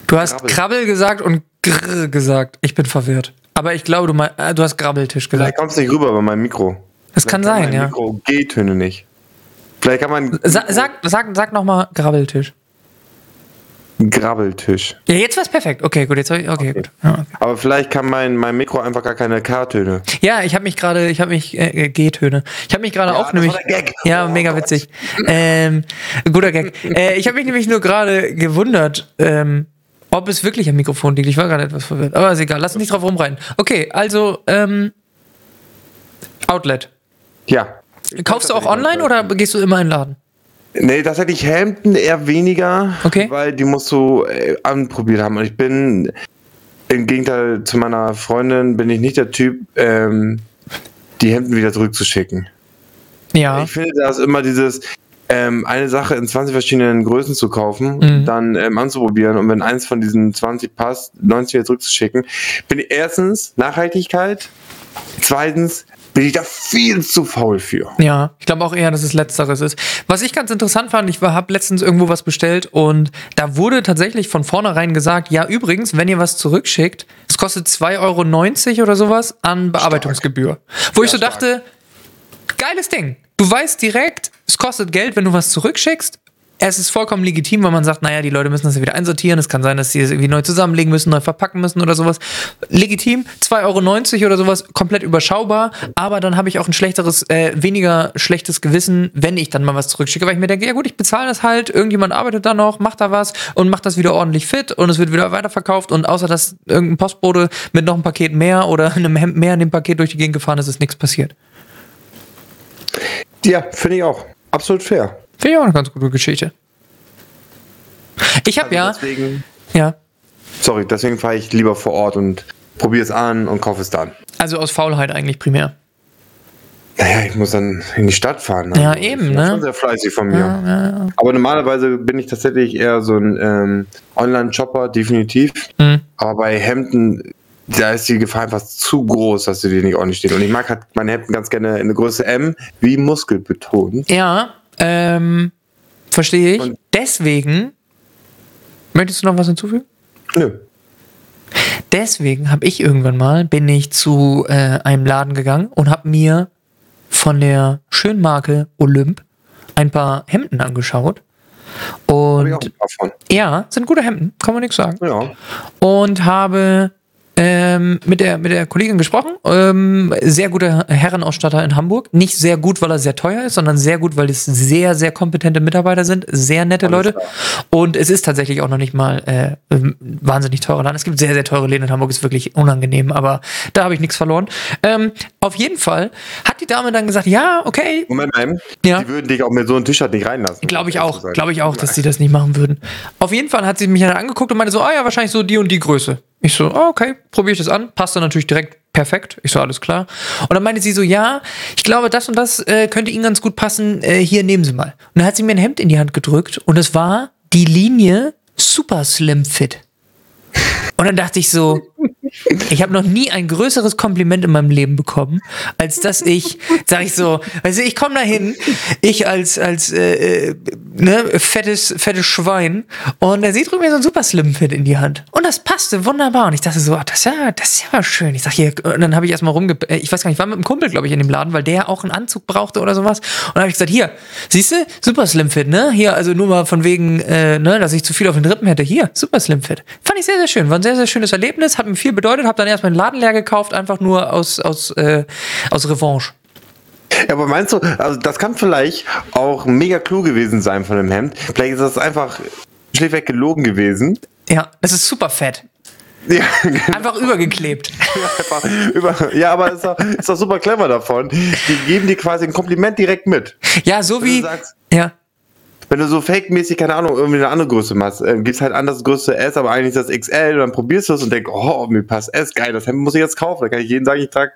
Du hast Grabbel. Krabbel gesagt und Grr gesagt. Ich bin verwirrt. Aber ich glaube, du, mein, äh, du hast Grabbeltisch Vielleicht gesagt. kommt es nicht rüber bei meinem Mikro. Das kann Vielleicht sein, mein ja. Mikro G-Töne nicht. Vielleicht kann man Sa sag, sag, sag nochmal Grabbeltisch. Grabbeltisch. Ja, jetzt war's perfekt. Okay, gut, jetzt ich, okay, gut. Ja, okay. Aber vielleicht kann mein, mein Mikro einfach gar keine K-Töne. Ja, ich habe mich gerade, ich habe mich äh, äh, G-Töne. Ich habe mich gerade Ja, auch nämlich. war. Ja, Oh mega Gott. witzig. *laughs* Ähm, guter Gag. Äh, ich habe mich nämlich nur gerade gewundert, ähm, ob es wirklich am Mikrofon liegt. Ich war gerade etwas verwirrt. Aber ist egal, lass uns nicht drauf rumreiten. Okay, also ähm, Outlet. Ja. Kaufst du auch online oder gehst du immer in den Laden? Nee, tatsächlich Hemden eher weniger, Okay. weil die musst du äh, anprobiert haben. Und ich bin, im Gegenteil zu meiner Freundin, bin ich nicht der Typ, ähm, die Hemden wieder zurückzuschicken. Ja. Ich finde, da ist immer dieses, ähm, eine Sache in 20 verschiedenen Größen zu kaufen, Mhm. dann ähm, anzuprobieren und wenn eins von diesen 20 passt, 90 wieder zurückzuschicken, bin ich erstens Nachhaltigkeit, zweitens bin ich da viel zu faul für. Ja, ich glaube auch eher, dass es Letzteres ist. Was ich ganz interessant fand, ich habe letztens irgendwo was bestellt und da wurde tatsächlich von vornherein gesagt, ja, übrigens, wenn ihr was zurückschickt, es kostet 2,90 Euro oder sowas an Bearbeitungsgebühr. Wo ich so stark. dachte, geiles Ding. Du weißt direkt, es kostet Geld, wenn du was zurückschickst. Es ist vollkommen legitim, weil man sagt, naja, die Leute müssen das ja wieder einsortieren. Es kann sein, dass sie es irgendwie neu zusammenlegen müssen, neu verpacken müssen oder sowas. Legitim, 2,90 Euro oder sowas, komplett überschaubar. Aber dann habe ich auch ein schlechteres, äh, weniger schlechtes Gewissen, wenn ich dann mal was zurückschicke, weil ich mir denke, ja gut, ich bezahle das halt, irgendjemand arbeitet da noch, macht da was und macht das wieder ordentlich fit und es wird wieder weiterverkauft. Und außer dass irgendein Postbote mit noch ein Paket mehr oder *laughs* einem Hemd mehr in dem Paket durch die Gegend gefahren ist, ist nichts passiert. Ja, finde ich auch. Absolut fair. Finde ich auch eine ganz gute Geschichte. Ich habe ja, Deswegen, ja, sorry, deswegen fahre ich lieber vor Ort und probiere es an und kaufe es dann. also aus Faulheit eigentlich primär. Naja, ich muss dann in die Stadt fahren. Ja, Also, eben, das ist ne? Schon sehr fleißig von mir. Ja, ja, ja. Aber normalerweise bin ich tatsächlich eher so ein ähm, Online-Shopper, definitiv. Mhm. Aber bei Hemden, da ist die Gefahr einfach zu groß, dass sie dir nicht ordentlich stehen. Und ich mag halt meine Hemden ganz gerne in der Größe M, wie muskelbetont. Ja, ähm, verstehe ich. Und- Deswegen, möchtest du noch was hinzufügen? Nö. Deswegen habe ich irgendwann mal, bin ich zu äh, einem Laden gegangen und habe mir von der schönen Marke Olymp ein paar Hemden angeschaut. Und ja, sind gute Hemden, kann man nichts sagen. Ja. Und habe ähm, mit, der, mit der Kollegin gesprochen. Ähm, sehr guter Herrenausstatter in Hamburg. Nicht sehr gut, weil er sehr teuer ist, sondern sehr gut, weil es sehr, sehr kompetente Mitarbeiter sind. Sehr nette Alles Leute. klar. Und es ist tatsächlich auch noch nicht mal äh, ähm, wahnsinnig teurer Laden. Es gibt sehr, sehr teure Läden in Hamburg, ist wirklich unangenehm, aber da habe ich nichts verloren. Ähm, auf jeden Fall hat die Dame dann gesagt, ja, okay, Moment mal, Ja. die würden dich auch mit so einem T-Shirt nicht reinlassen. Glaube ich auch, glaube ich auch, dass sie das nicht machen würden. Auf jeden Fall hat sie mich dann angeguckt und meinte so, ah ja, wahrscheinlich so die und die Größe. Ich so, ah, okay, probiere ich das an. Passt dann natürlich direkt perfekt. Ich so, alles klar. Und dann meinte sie so, ja, ich glaube, das und das äh, könnte Ihnen ganz gut passen. Äh, hier, nehmen Sie mal. Und dann hat sie mir ein Hemd in die Hand gedrückt und es war die Linie Super Slim Fit. Und dann dachte ich so, ich habe noch nie ein größeres Kompliment in meinem Leben bekommen, als dass ich, sag ich so, also ich komme da hin, ich als als äh, äh, ne, fettes fettes Schwein und er sieht mir so ein super Slim Fit in die Hand und das passte wunderbar und ich dachte so, ah, das ist ja das ist ja mal schön. Ich sag hier und dann habe ich erstmal rumge äh, ich weiß gar nicht, ich war mit einem Kumpel glaube ich in dem Laden, weil der auch einen Anzug brauchte oder sowas und dann habe ich gesagt, hier, siehst du, super Slim Fit, ne? Hier also nur mal von wegen äh, ne, dass ich zu viel auf den Rippen hätte. Hier, super Slim Fit. Fand ich sehr sehr schön, war ein sehr sehr schönes Erlebnis, hat mir viel bedeutet, habe dann erstmal den Laden leer gekauft, einfach nur aus aus äh, aus Revanche. Ja, aber meinst du, also das kann vielleicht auch mega klug gewesen sein von dem Hemd. Vielleicht ist das einfach schlichtweg gelogen gewesen. Ja, das ist super fett. Ja, *laughs* Einfach übergeklebt. *laughs* einfach über, ja aber ist doch, ist doch super clever davon. Die geben dir quasi ein Kompliment direkt mit. Ja, so wie. sagst- Ja. Wenn du so fake-mäßig, keine Ahnung, irgendwie eine andere Größe machst, äh, gibst halt an das Größe S, aber eigentlich das XL und dann probierst du es und denkst, oh, mir passt S, geil, das Hemd muss ich jetzt kaufen. Dann kann ich jeden sagen, ich trage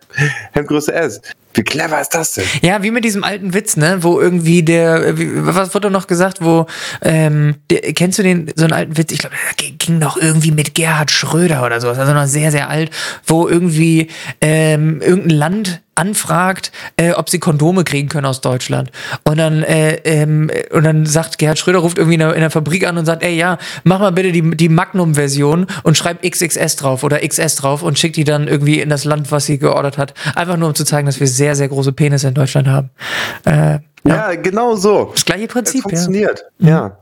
Hemdgröße S. Wie clever ist das denn? Ja, wie mit diesem alten Witz, ne? Wo irgendwie der, äh, wie, was wurde noch gesagt, wo, ähm, der, kennst du den, so einen alten Witz? Ich glaube, der ging- ging noch irgendwie mit Gerhard Schröder oder sowas, also noch sehr, sehr alt, wo irgendwie ähm, irgendein Land anfragt, äh, ob sie Kondome kriegen können aus Deutschland. Und dann, äh, ähm, und dann sagt Gerhard Schröder, ruft irgendwie in der, in der Fabrik an und sagt, ey, ja, mach mal bitte die, die Magnum-Version und schreib XXS drauf oder XS drauf und schickt die dann irgendwie in das Land, was sie geordert hat. Einfach nur, um zu zeigen, dass wir sehr, sehr große Penisse in Deutschland haben. Äh, Ja, genau so. das gleiche Es Prinzip, ja. funktioniert. Ja.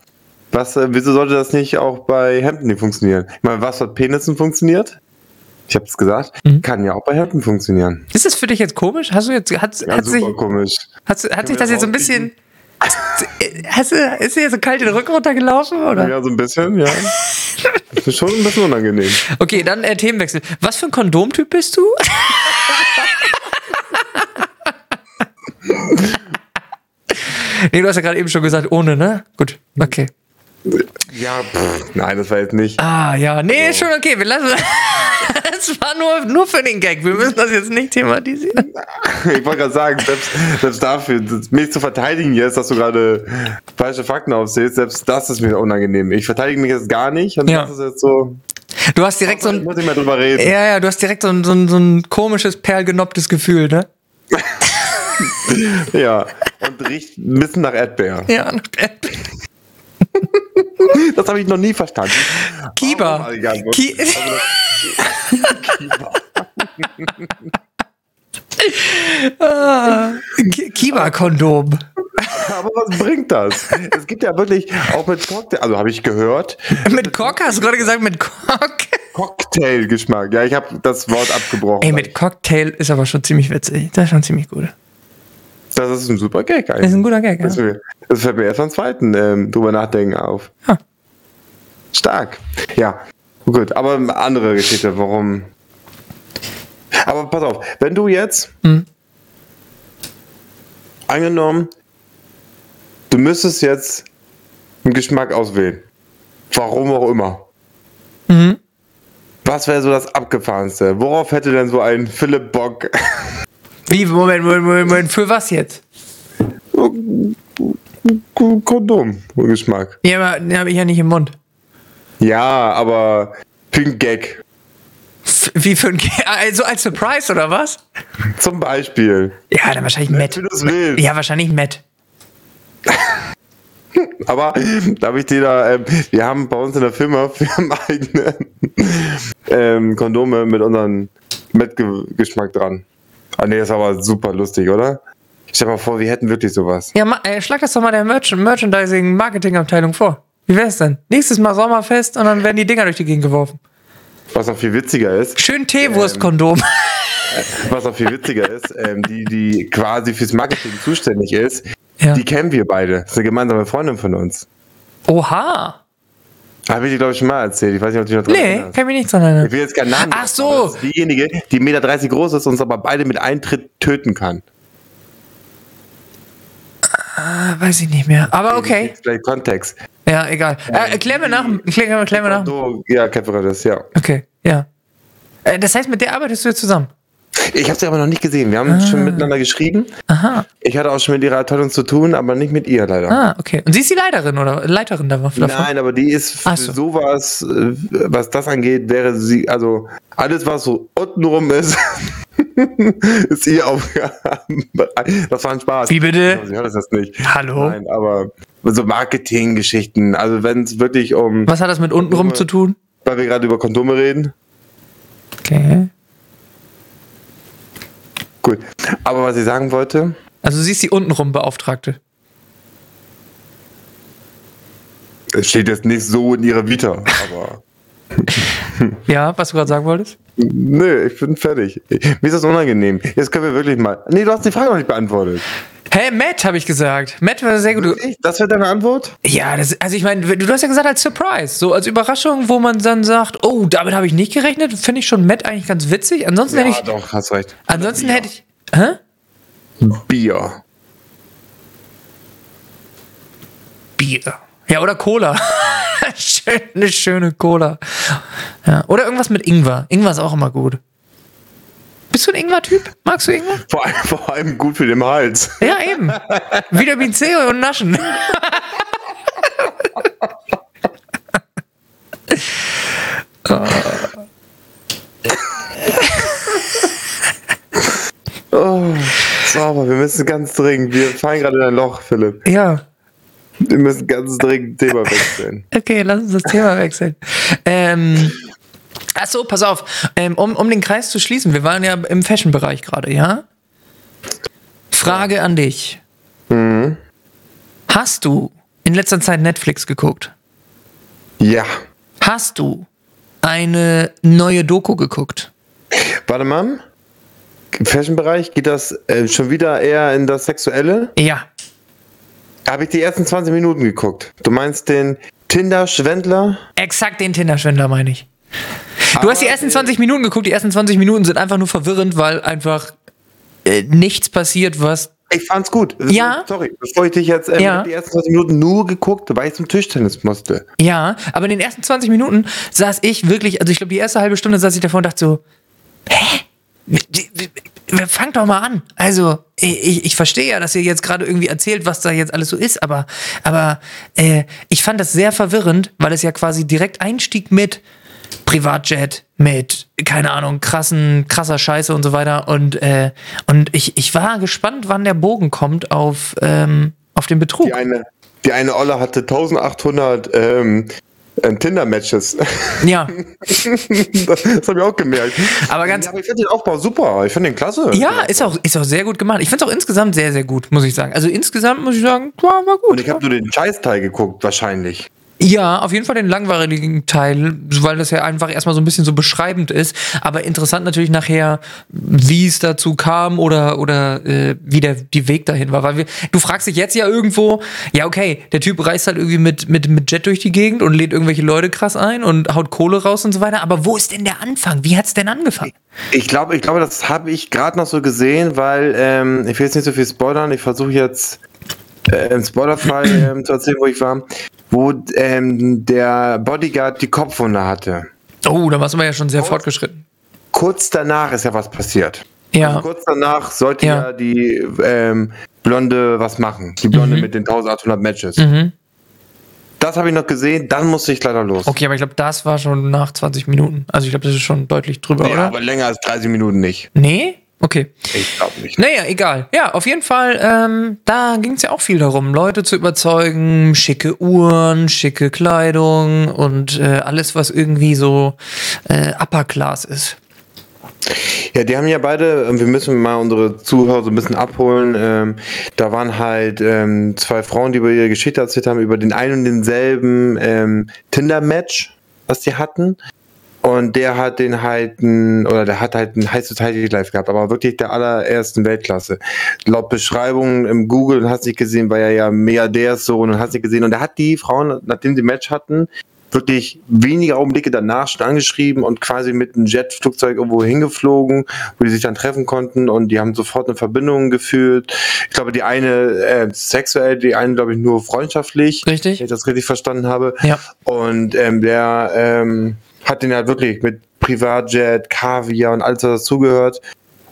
Was, äh, wieso sollte das nicht auch bei Hemden nicht funktionieren? Ich meine, was bei Penissen funktioniert? Ich habe es gesagt, Mhm. kann ja auch bei Hemden funktionieren. Ist das für dich jetzt komisch? Hast du jetzt, hat, Ja, hat, sich, komisch. hat, hat sich das jetzt so ein bisschen, *laughs* hast du, ist dir jetzt so kalt den Rücken runtergelaufen, oder? Ja, so ein bisschen, ja. Das *laughs* ist schon ein bisschen unangenehm. Okay, dann äh, Themenwechsel. Was für ein Kondomtyp bist du? *laughs* nee, du hast ja gerade eben schon gesagt, ohne, ne? Gut, okay. Ja, pff, nein, das war jetzt nicht. Ah, ja, nee, schon okay, wir lassen. *laughs* Es war nur, nur für den Gag. Wir müssen das jetzt nicht thematisieren. *laughs* Ich wollte gerade sagen, selbst, selbst dafür, mich zu verteidigen jetzt, dass du gerade falsche Fakten aufzählst, selbst das ist mir unangenehm. Ich verteidige mich jetzt gar nicht und Ja. das ist jetzt so. Du hast direkt so Ich ein, muss nicht mehr drüber reden. ja, ja, du hast direkt so ein, so ein, so ein komisches, perlgenopptes Gefühl, ne? *laughs* Ja. Und riecht ein bisschen nach Erdbeer. Ja, *laughs* Das habe ich noch nie verstanden. Kiba. Gut. Ki Ah, Ki- *laughs* Kiba-Kondom. Aber was bringt das? Es gibt ja wirklich auch mit Cocktail, also habe ich gehört, Mit Cock hast du gerade gesagt, mit Cock? Cocktail-Geschmack. Ja, ich habe das Wort abgebrochen. Ey, mit Cocktail ist aber schon ziemlich witzig. Das ist schon ziemlich gut. Das ist ein super Gag Das ist eigentlich. ein guter Gag, Das, ja. mir- das fällt mir erst beim zweiten ähm, drüber nachdenken auf. Ja. Stark. Ja, gut. Aber andere Geschichte, warum. Aber pass auf, wenn du jetzt Mhm. angenommen, du müsstest jetzt einen Geschmack auswählen. Warum auch immer. Mhm. Was wäre so das Abgefahrenste? Worauf hätte denn so ein Philipp Bock? *laughs* Wie, Moment, Moment, Moment, Moment, für was jetzt? Kondom-Geschmack. Ja, aber den habe ich ja nicht im Mund. Ja, aber für einen Gag. Wie für ein Gag? Also als Surprise oder was? Zum Beispiel. Ja, dann wahrscheinlich Matt. Wenn du das willst. Ja, wahrscheinlich Matt. *laughs* Aber darf ich dir da, ähm, wir haben bei uns in der Firma, *laughs* wir haben eigene ähm, Kondome mit unserem Mettgeschmack dran. Ah nee, ist aber super lustig, oder? Stell dir mal vor, wir hätten wirklich sowas. Ja, ma, äh, schlag das doch mal der Merch Merchandising-Marketing-Abteilung vor. Wie wär's denn? Nächstes Mal Sommerfest und dann werden die Dinger durch die Gegend geworfen. Was noch viel witziger ist, Schön Teewurstkondom. was noch viel witziger ist, ähm, die, die quasi fürs Marketing zuständig ist, Ja. die kennen wir beide. Das ist eine gemeinsame Freundin von uns. Oha. Habe ich dir, glaube ich, schon mal erzählt. Ich weiß nicht, ob du dich noch dran Nee, erinnerst. kann mich nicht dran erinnern. Ich will jetzt keinen Namen. Ach so. diejenige, die 1,30 Meter groß ist und uns aber beide mit Eintritt töten kann. Ah, weiß ich nicht mehr. Aber okay. Vielleicht Kontext. Ja, egal. Äh, erklär mir nach. Erklär, erklär mir nach. Ja, Kämpferin ist, ja. Okay, ja. Äh, das heißt, mit der arbeitest du jetzt zusammen? Ich habe sie aber noch nicht gesehen. Wir haben Ah. schon miteinander geschrieben. Aha. Ich hatte auch schon mit ihrer Abteilung zu tun, aber nicht mit ihr leider. Ah, okay. Und sie ist die Leiterin oder Leiterin davon? Nein, aber die ist für Ach so. sowas, äh, was das angeht, wäre sie, also alles, was so untenrum ist, *laughs* ist ihr Aufgabenbereich. Das war ein Spaß. Wie bitte? Sie hört das jetzt nicht. Hallo? Nein, aber so Marketinggeschichten, also wenn es wirklich um, Was hat das mit untenrum zu tun? weil wir gerade über Kondome reden, Okay. Gut. Aber was ich sagen wollte, Also sie ist die untenrum Beauftragte. es steht jetzt nicht so in ihrer Vita, aber *laughs* *laughs* Ja, was du gerade sagen wolltest? nö, ich bin fertig. Mir ist das unangenehm. Jetzt können wir wirklich mal. Nee, du hast die Frage noch nicht beantwortet. Hä, Matt, habe ich gesagt. Matt war sehr gut. Das wäre deine Antwort? Ja, das, also ich meine, du hast ja gesagt als Surprise, so als Überraschung, wo man dann sagt, oh, damit habe ich nicht gerechnet, finde ich schon Matt eigentlich ganz witzig. Ansonsten hätte ich, doch, hast recht. ansonsten Bier. hätte ich, hä? Bier. Bier. Ja, oder Cola. *laughs* Schön, eine schöne Cola. Ja, oder irgendwas mit Ingwer. Ingwer ist auch immer gut. Bist du ein Ingwer-Typ? Magst du Ingwer? Vor allem, vor allem gut für den Hals. Ja, eben. Vitamin C und Naschen. Oh, sauber, wir müssen ganz dringend. Wir fallen gerade in ein Loch, Philipp. Ja. Wir müssen ganz dringend Thema wechseln. *laughs* Okay, lass uns das Thema wechseln. Ähm, ach so, pass auf. Ähm, um, um den Kreis zu schließen, wir waren ja im Fashion-Bereich gerade, ja? Frage an dich. Hast du in letzter Zeit Netflix geguckt? Ja. Hast du eine neue Doku geguckt? Warte mal. Im Fashion-Bereich geht das äh, schon wieder eher in das Sexuelle. Ja. Habe ich die ersten 20 Minuten geguckt. Du meinst den Tinder-Schwendler? Exakt den Tinder-Schwindler meine ich. Du hast die ersten 20 Minuten geguckt, die ersten 20 Minuten sind einfach nur verwirrend, weil einfach äh, nichts passiert, was. Ich fand's gut. Ja. Sorry, bevor ich dich jetzt ähm, Ja. die ersten 20 Minuten nur geguckt, weil ich zum Tischtennis musste. Ja, aber in den ersten 20 Minuten saß ich wirklich, also ich glaube, die erste halbe Stunde saß ich davor und dachte so, hä? Fangt doch mal an. Also, ich, ich- verstehe ja, dass ihr jetzt gerade irgendwie erzählt, was da jetzt alles so ist, aber, aber äh, ich fand das sehr verwirrend, weil es ja quasi direkt einstieg mit Privatjet, mit, keine Ahnung, krassen, krasser Scheiße und so weiter. Und, äh, und ich, ich war gespannt, wann der Bogen kommt auf, ähm, auf den Betrug. Die eine, die eine Olle hatte 1800 ähm, äh, Tinder-Matches. Ja. *laughs* das habe ich auch gemerkt. Aber ganz- Ja, aber ich finde den Aufbau super. Ich finde den klasse. Ja, ist auch, ist auch sehr gut gemacht. Ich finde es auch insgesamt sehr, sehr gut, muss ich sagen. Also insgesamt muss ich sagen, war, war gut. Und ich habe nur den Scheißteil geguckt, wahrscheinlich. Ja, auf jeden Fall den langweiligen Teil, weil das ja einfach erstmal so ein bisschen so beschreibend ist. Aber interessant natürlich nachher, wie es dazu kam oder, oder äh, wie der die Weg dahin war. Weil wir, du fragst dich jetzt ja irgendwo, ja, okay, der Typ reist halt irgendwie mit, mit, mit Jet durch die Gegend und lädt irgendwelche Leute krass ein und haut Kohle raus und so weiter. Aber wo ist denn der Anfang? Wie hat's denn angefangen? Ich glaube, ich glaube, das habe ich gerade noch so gesehen, weil ähm, ich will jetzt nicht so viel spoilern. Ich versuche jetzt äh, im Spoilerfall *clears throat* ähm, zu erzählen, wo ich war, wo ähm, der Bodyguard die Kopfwunde hatte. Oh, da warst du aber ja schon sehr fortgeschritten. Kurz danach ist ja was passiert. Ja. Also kurz danach sollte Ja. ja, die ähm, Blonde was machen. Die Blonde Mhm. mit den 1800 Matches. Mhm. Das habe ich noch gesehen, dann musste ich leider los. Okay, aber ich glaube, das war schon nach 20 Minuten. Also ich glaube, das ist schon deutlich drüber, Ja, oder? aber länger als 30 Minuten nicht. Nee? Okay. Ich glaube nicht. Naja, egal. Ja, auf jeden Fall, ähm, da ging es ja auch viel darum, Leute zu überzeugen, schicke Uhren, schicke Kleidung und äh, alles, was irgendwie so äh, Upper Class ist. Ja, die haben ja beide, wir müssen mal unsere Zuhörer so ein bisschen abholen. Ähm, da waren halt ähm, zwei Frauen, die über ihre Geschichte erzählt haben, über den einen und denselben ähm, Tinder-Match, was die hatten. Und der hat den halt, ein, oder der hat halt ein High Society Life gehabt, aber wirklich der allerersten Weltklasse. Laut Beschreibungen im Google, und hast nicht gesehen, war er ja Milliardärssohn und hast nicht gesehen. Und er hat die Frauen, nachdem sie Match hatten, wirklich wenige Augenblicke danach schon angeschrieben und quasi mit einem Jetflugzeug irgendwo hingeflogen, wo die sich dann treffen konnten und die haben sofort eine Verbindung gefühlt. Ich glaube, die eine äh, sexuell, die eine, glaube ich, nur freundschaftlich. Richtig. Wenn ich das richtig verstanden habe. Ja. Und ähm, der ähm, hat den halt wirklich mit Privatjet, Kaviar und alles, was dazugehört.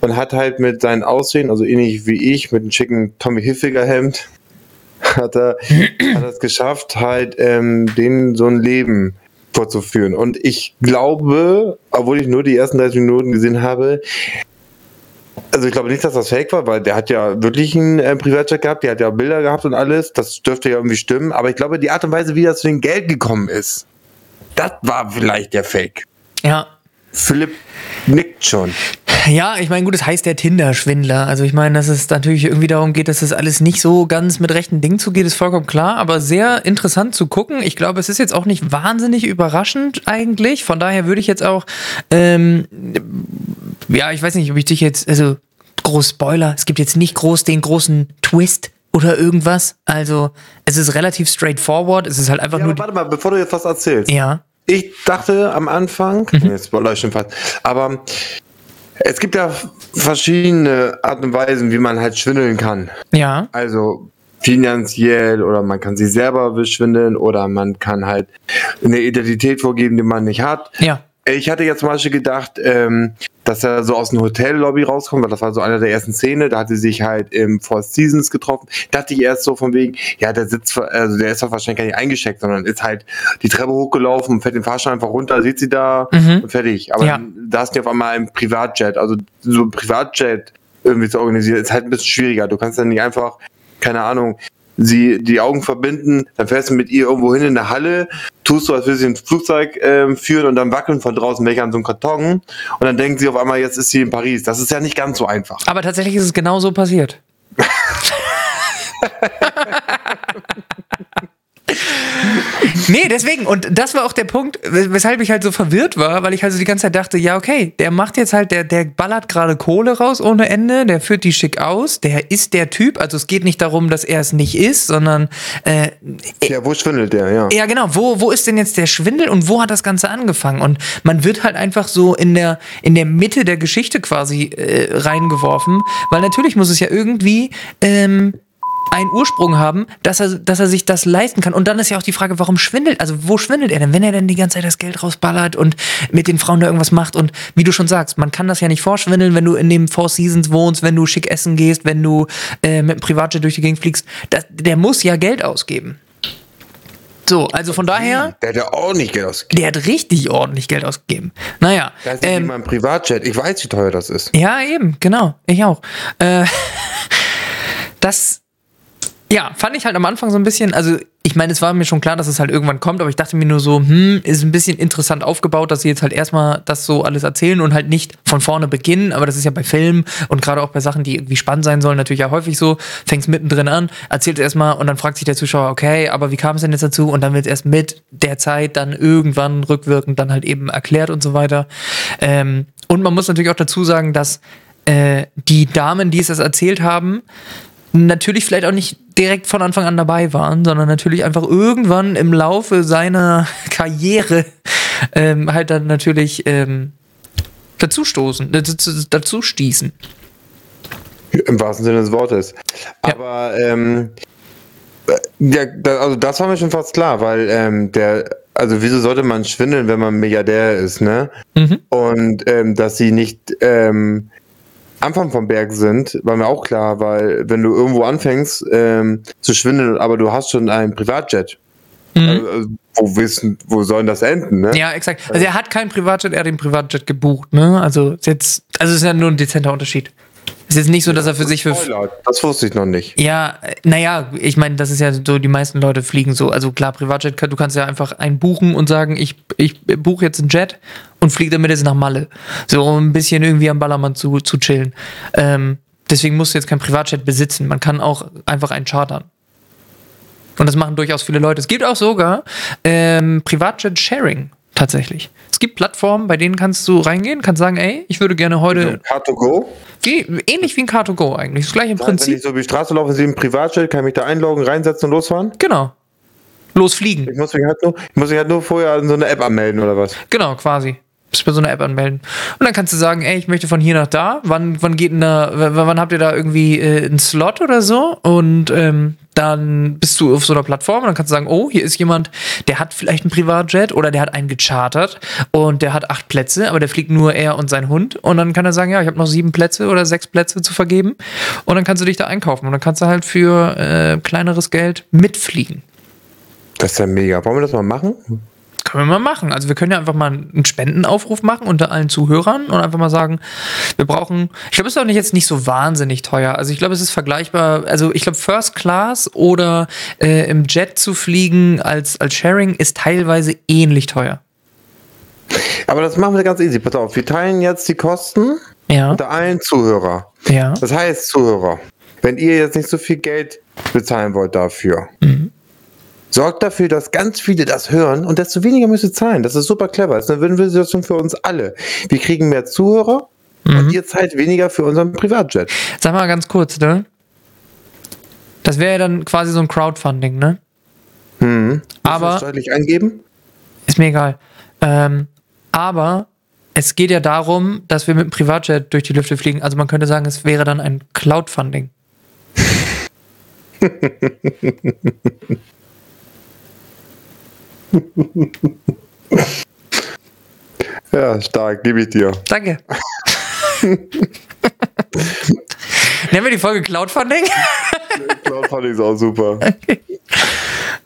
Und hat halt mit seinem Aussehen, also ähnlich wie ich, mit einem schicken Tommy Hilfiger Hemd, *laughs* hat er, er es geschafft, halt ähm, denen so ein Leben vorzuführen. Und ich glaube, obwohl ich nur die ersten 30 Minuten gesehen habe, also ich glaube nicht, dass das fake war, weil der hat ja wirklich einen äh, Privatjet gehabt, der hat ja Bilder gehabt und alles, das dürfte ja irgendwie stimmen, aber ich glaube, die Art und Weise, wie das zu dem Geld gekommen ist, das war vielleicht der Fake. Ja. Philipp nickt schon. Ja, ich meine, gut, es heißt der Tinder-Schwindler. Also ich meine, dass es natürlich irgendwie darum geht, dass das alles nicht so ganz mit rechten Dingen zugeht, ist vollkommen klar, aber sehr interessant zu gucken. Ich glaube, es ist jetzt auch nicht wahnsinnig überraschend eigentlich. Von daher würde ich jetzt auch, ähm, ja, ich weiß nicht, ob ich dich jetzt, also groß Spoiler, es gibt jetzt nicht groß den großen Twist oder irgendwas. Also es ist relativ straightforward. Es ist halt einfach Ja, nur. aber warte mal, bevor du jetzt was erzählst. ja. Ich dachte am Anfang, jetzt läuft schon fast, aber es gibt ja verschiedene Arten und Weisen, wie man halt schwindeln kann. Ja. Also finanziell oder man kann sich selber beschwindeln oder man kann halt eine Identität vorgeben, die man nicht hat. Ja. Ich hatte jetzt zum Beispiel gedacht, ähm, dass er so aus dem Hotellobby rauskommt, weil das war so eine der ersten Szene, da hatte sie sich halt im Four Seasons getroffen. Dachte ich erst so von wegen, ja, der sitzt, also der ist doch wahrscheinlich gar nicht eingecheckt, sondern ist halt die Treppe hochgelaufen, fährt den Fahrstuhl einfach runter, sieht sie da Mhm. und fertig. Aber Ja. da ist die auf einmal ein Privatjet, also so ein Privatjet irgendwie zu organisieren, ist halt ein bisschen schwieriger. Du kannst dann nicht einfach, keine Ahnung, sie die Augen verbinden, dann fährst du mit ihr irgendwo hin in der Halle, tust so, als würde sie ein Flugzeug ähm, führen und dann wackeln von draußen welche an so einem Karton und dann denken sie auf einmal, jetzt ist sie in Paris. Das ist ja nicht ganz so einfach. Aber tatsächlich ist es genau so passiert. *laughs* *laughs* *laughs* nee, deswegen. Und das war auch der Punkt, wes- weshalb ich halt so verwirrt war, weil ich halt so die ganze Zeit dachte, ja, okay, der macht jetzt halt, der, der ballert gerade Kohle raus ohne Ende, der führt die schick aus, der ist der Typ. Also es geht nicht darum, dass er es nicht ist, sondern äh, Ja, wo schwindelt der, ja. ja, genau. Wo, wo ist denn jetzt der Schwindel und wo hat das Ganze angefangen? Und man wird halt einfach so in der, in der Mitte der Geschichte quasi äh, reingeworfen, weil natürlich muss es ja irgendwie ähm, einen Ursprung haben, dass er, dass er sich das leisten kann. Und dann ist ja auch die Frage, warum schwindelt? Also wo schwindelt er denn, wenn er denn die ganze Zeit das Geld rausballert und mit den Frauen da irgendwas macht? Und wie du schon sagst, man kann das ja nicht vorschwindeln, wenn du in dem Four Seasons wohnst, wenn du schick essen gehst, wenn du äh, mit dem Privatjet durch die Gegend fliegst. Das, der muss ja Geld ausgeben. So, also von daher, Der hat ja nicht Geld ausgegeben. der hat richtig ordentlich Geld ausgegeben. Naja, Das ist ähm, wie mein Privatjet. Ich weiß, wie teuer das ist. ja, eben, genau. Ich auch. Äh, *laughs* das, ja, fand ich halt am Anfang so ein bisschen, also ich meine, es war mir schon klar, dass es halt irgendwann kommt, aber ich dachte mir nur so, hm, ist ein bisschen interessant aufgebaut, dass sie jetzt halt erstmal das so alles erzählen und halt nicht von vorne beginnen, aber das ist ja bei Filmen und gerade auch bei Sachen, die irgendwie spannend sein sollen, natürlich ja häufig so, fängst mittendrin an, erzählt erstmal und dann fragt sich der Zuschauer, okay, aber wie kam es denn jetzt dazu? Und dann wird erst mit der Zeit dann irgendwann rückwirkend dann halt eben erklärt und so weiter. Ähm, und man muss natürlich auch dazu sagen, dass äh, die Damen, die es das erzählt haben, natürlich vielleicht auch nicht direkt von Anfang an dabei waren, sondern natürlich einfach irgendwann im Laufe seiner *laughs* Karriere ähm, halt dann natürlich ähm, dazustoßen, dazu, dazu stießen. Im wahrsten Sinne des Wortes. Aber ähm, äh, ja, da, also das war mir schon fast klar, weil ähm, der, also wieso sollte man schwindeln, wenn man Milliardär ist, ne? Mhm. Und ähm, dass sie nicht ähm, Anfang vom Berg sind, war mir auch klar, weil wenn du irgendwo anfängst ähm, zu schwindeln, aber du hast schon einen Privatjet, also, wo wissen, wo soll das enden, ne? Ja, exakt. Also er hat keinen Privatjet, er hat den Privatjet gebucht, ne? Also jetzt, also ist ja nur ein dezenter Unterschied. Es ist nicht so, dass er für sich für. Das wusste ich noch nicht. Ja, naja, ich meine, das ist ja so, die meisten Leute fliegen so. Also klar, Privatjet, du kannst ja einfach einen buchen und sagen, ich, ich buche jetzt einen Jet und fliege damit jetzt nach Malle. So, um ein bisschen irgendwie am Ballermann zu, zu chillen. Ähm, deswegen musst du jetzt kein Privatjet besitzen. Man kann auch einfach einen chartern. Und das machen durchaus viele Leute. Es gibt auch sogar ähm, Privatjet-Sharing tatsächlich. Es gibt Plattformen, bei denen kannst du reingehen, kannst sagen, ey, ich würde gerne heute, Car2Go. wie, ähnlich wie ein Car2Go eigentlich, das gleiche Wenn Prinzip. ich so über die Straße laufe, sehe ein Privatjet, kann ich mich da einloggen, reinsetzen und losfahren? Genau. Losfliegen. Ich muss mich halt nur, ich muss mich halt nur vorher in so eine App anmelden oder was? Genau, quasi. Bei so einer App anmelden. Und dann kannst du sagen, ey, ich möchte von hier nach da. Wann, wann geht denn da, wann habt ihr da irgendwie äh, einen Slot oder so? Und ähm, dann bist du auf so einer Plattform und dann kannst du sagen, oh, hier ist jemand, der hat vielleicht einen Privatjet oder der hat einen gechartert und der hat acht Plätze, aber der fliegt nur er und sein Hund. Und dann kann er sagen, ja, ich habe noch sieben Plätze oder sechs Plätze zu vergeben. Und dann kannst du dich da einkaufen und dann kannst du halt für äh, kleineres Geld mitfliegen. Das ist ja mega. Wollen wir das mal machen? Können wir mal machen. Also wir können ja einfach mal einen Spendenaufruf machen unter allen Zuhörern und einfach mal sagen, wir brauchen, ich glaube, es ist auch nicht jetzt nicht so wahnsinnig teuer. Also ich glaube, es ist vergleichbar, also ich glaube, First Class oder äh, im Jet zu fliegen als, als Sharing ist teilweise ähnlich teuer. Aber das machen wir ganz easy. Pass auf, wir teilen jetzt die Kosten Ja. unter allen Zuhörer. Ja. Das heißt, Zuhörer, wenn ihr jetzt nicht so viel Geld bezahlen wollt dafür, sorgt dafür, dass ganz viele das hören und desto weniger müsst ihr zahlen. Das ist super clever. Das ist eine Win-Win-Situation für uns alle. Wir kriegen mehr Zuhörer und ihr zahlt weniger für unseren Privatjet. Sag mal ganz kurz, ne? Das wäre ja dann quasi so ein Crowdfunding, ne? Wir Aber steuerlich angeben? ist mir egal. Ähm, aber es geht ja darum, dass wir mit dem Privatjet durch die Lüfte fliegen. Also man könnte sagen, es wäre dann ein Cloudfunding. *laughs* Ja, stark, gebe ich dir. Danke. Nennen wir die Folge Cloudfunding? Fand ich auch super.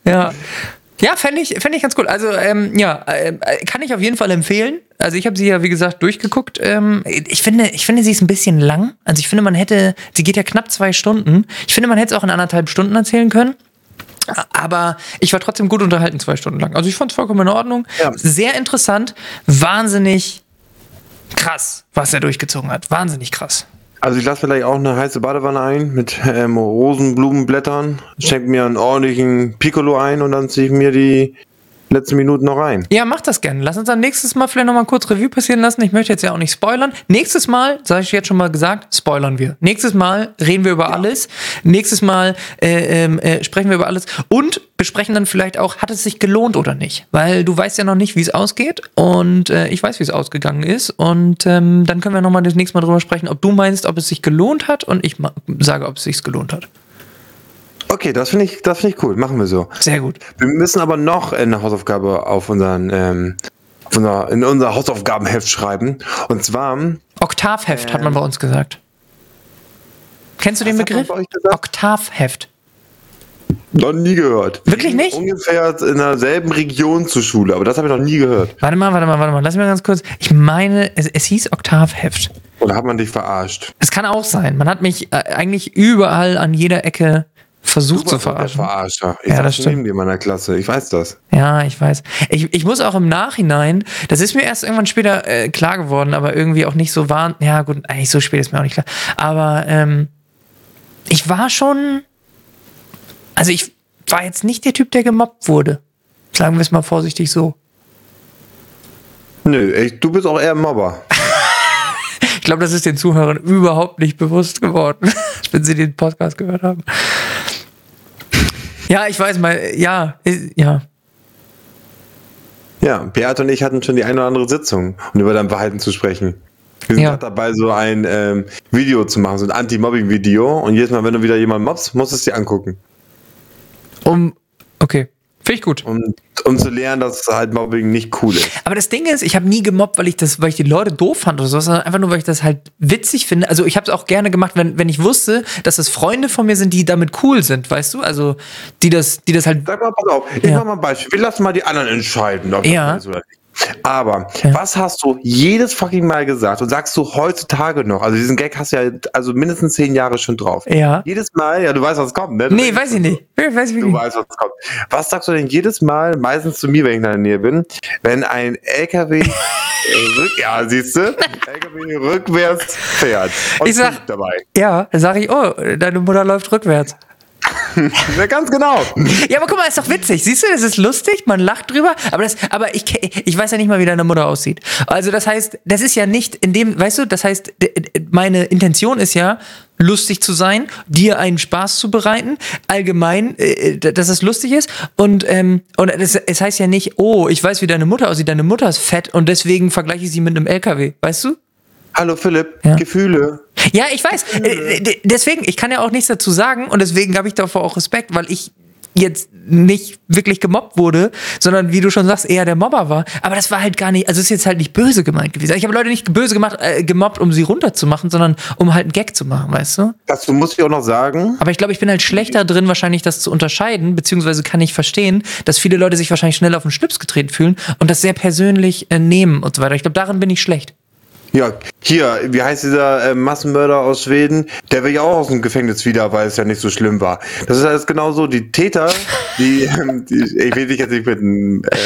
ja. Ja, fände ich, fänd ich ganz cool. Also, ähm, ja, äh, kann ich auf jeden Fall empfehlen. Also, ich habe sie ja, wie gesagt, durchgeguckt. Ähm, ich, finde, ich finde, sie ist ein bisschen lang. Also, ich finde, man hätte, sie geht ja knapp zwei Stunden. Ich finde, man hätte es auch in anderthalb Stunden erzählen können. Aber ich war trotzdem gut unterhalten, zwei Stunden lang. Also, ich fand es vollkommen in Ordnung. Ja. Sehr interessant. Wahnsinnig krass, was er durchgezogen hat. Wahnsinnig krass. Also ich lasse vielleicht auch eine heiße Badewanne ein mit ähm, Rosenblumenblättern, schenke mir einen ordentlichen Piccolo ein und dann ziehe ich mir die letzten Minuten noch rein. Ja, mach das gerne. Lass uns dann nächstes Mal vielleicht nochmal kurz Revue passieren lassen. Ich möchte jetzt ja auch nicht spoilern. Nächstes Mal, sage ich jetzt schon mal gesagt, spoilern wir. Nächstes Mal reden wir über alles. Nächstes Mal äh, ähm, äh, sprechen wir über alles und besprechen dann vielleicht auch, hat es sich gelohnt oder nicht? Weil du weißt ja noch nicht, wie es ausgeht und äh, ich weiß, wie es ausgegangen ist und ähm, dann können wir nochmal das nächste Mal drüber sprechen, ob du meinst, ob es sich gelohnt hat und ich sage, ob es sich gelohnt hat. Okay, das finde ich, das finde ich cool. Machen wir so. Sehr gut. Wir müssen aber noch eine Hausaufgabe auf unseren, ähm, auf unser, in unser Hausaufgabenheft schreiben. Und zwar, Oktavheft hat man bei uns gesagt. Kennst du den Begriff? Oktavheft. noch nie gehört. Wirklich nicht? Ungefähr in derselben Region zur Schule, aber das habe ich noch nie gehört. Warte mal, warte mal, warte mal. Lass mich mal ganz kurz. Ich meine, es, es hieß Oktavheft. Oder hat man dich verarscht? Es kann auch sein. Man hat mich äh, eigentlich überall an jeder Ecke versucht zu verarschen. Verarscher. Ich Ja, das stimmt. in meiner Klasse. Ich weiß das. Ja, ich weiß. Ich, ich muss auch im Nachhinein, das ist mir erst irgendwann später äh, klar geworden, aber irgendwie auch nicht so wahr. Ja, gut, eigentlich so spät ist mir auch nicht klar. Aber ähm, ich war schon. Also ich war jetzt nicht der Typ, der gemobbt wurde. Sagen wir es mal vorsichtig so. Nö, echt, du bist auch eher ein Mobber. *laughs* Ich glaube, das ist den Zuhörern überhaupt nicht bewusst geworden, *laughs* wenn sie den Podcast gehört haben. Ja, ich weiß mal, ja, ja. Ja, Beat und ich hatten schon die eine oder andere Sitzung, um über dein Verhalten zu sprechen. Wir sind Ja. dabei, so ein ähm, Video zu machen, so ein Anti-Mobbing-Video. Und jedes Mal, wenn du wieder jemanden mobst, musst du es dir angucken. Um, finde ich gut. Um, um zu lernen, dass halt Mobbing nicht cool ist. Aber das Ding ist, ich habe nie gemobbt, weil ich das, weil ich die Leute doof fand oder so, sondern einfach nur, weil ich das halt witzig finde. Also ich habe es auch gerne gemacht, wenn, wenn ich wusste, dass es Freunde von mir sind, die damit cool sind, weißt du? Also die das, die das halt. Sag mal, pass auf, ich Ja. mach mal ein Beispiel. Wir lassen mal die anderen entscheiden, ob das Ja. ist oder nicht. Aber Ja. was hast du jedes fucking Mal gesagt und sagst du heutzutage noch? Also diesen Gag hast du ja also mindestens zehn Jahre schon drauf. Ja. Jedes Mal, ja, du weißt, was kommt, ne? Du Nee, weiß ich nicht. Weiß ich Du nicht. weißt, was kommt. Was sagst du denn jedes Mal, meistens zu mir, wenn ich in der Nähe bin, wenn ein LKW, *laughs* rück, ja, siehst du, LKW rückwärts fährt und Ich sag- dabei. Ja, dann sage ich, oh, deine Mutter läuft rückwärts. *laughs* Ja, ganz genau. Ja, aber guck mal, ist doch witzig. Siehst du, das ist lustig, man lacht drüber, aber das, aber ich, ich weiß ja nicht mal, wie deine Mutter aussieht. Also das heißt, das ist ja nicht in dem, weißt du, das heißt, meine Intention ist ja, lustig zu sein, dir einen Spaß zu bereiten, allgemein, äh, dass es lustig ist und, ähm, und es, es heißt ja nicht, oh, ich weiß, wie deine Mutter aussieht, deine Mutter ist fett und deswegen vergleiche ich sie mit einem LKW, weißt du? Hallo Philipp, Ja. Gefühle. Ja, ich weiß. Äh, deswegen, ich kann ja auch nichts dazu sagen und deswegen habe ich davor auch Respekt, weil ich jetzt nicht wirklich gemobbt wurde, sondern wie du schon sagst, eher der Mobber war. Aber das war halt gar nicht, also ist jetzt halt nicht böse gemeint gewesen. Ich habe Leute nicht böse gemacht, äh, gemobbt, um sie runterzumachen, sondern um halt einen Gag zu machen, weißt du? Dazu muss ich auch noch sagen, Aber ich glaube, ich bin halt schlechter drin, wahrscheinlich das zu unterscheiden, beziehungsweise kann ich verstehen, dass viele Leute sich wahrscheinlich schnell auf den Schlips getreten fühlen und das sehr persönlich äh, nehmen und so weiter. Ich glaube, darin bin ich schlecht. Ja, hier, wie heißt dieser äh, Massenmörder aus Schweden? Der will ja auch aus dem Gefängnis wieder, weil es ja nicht so schlimm war. Das ist alles genauso. Die Täter, die, *laughs* die ich will dich jetzt nicht mit einem. Äh,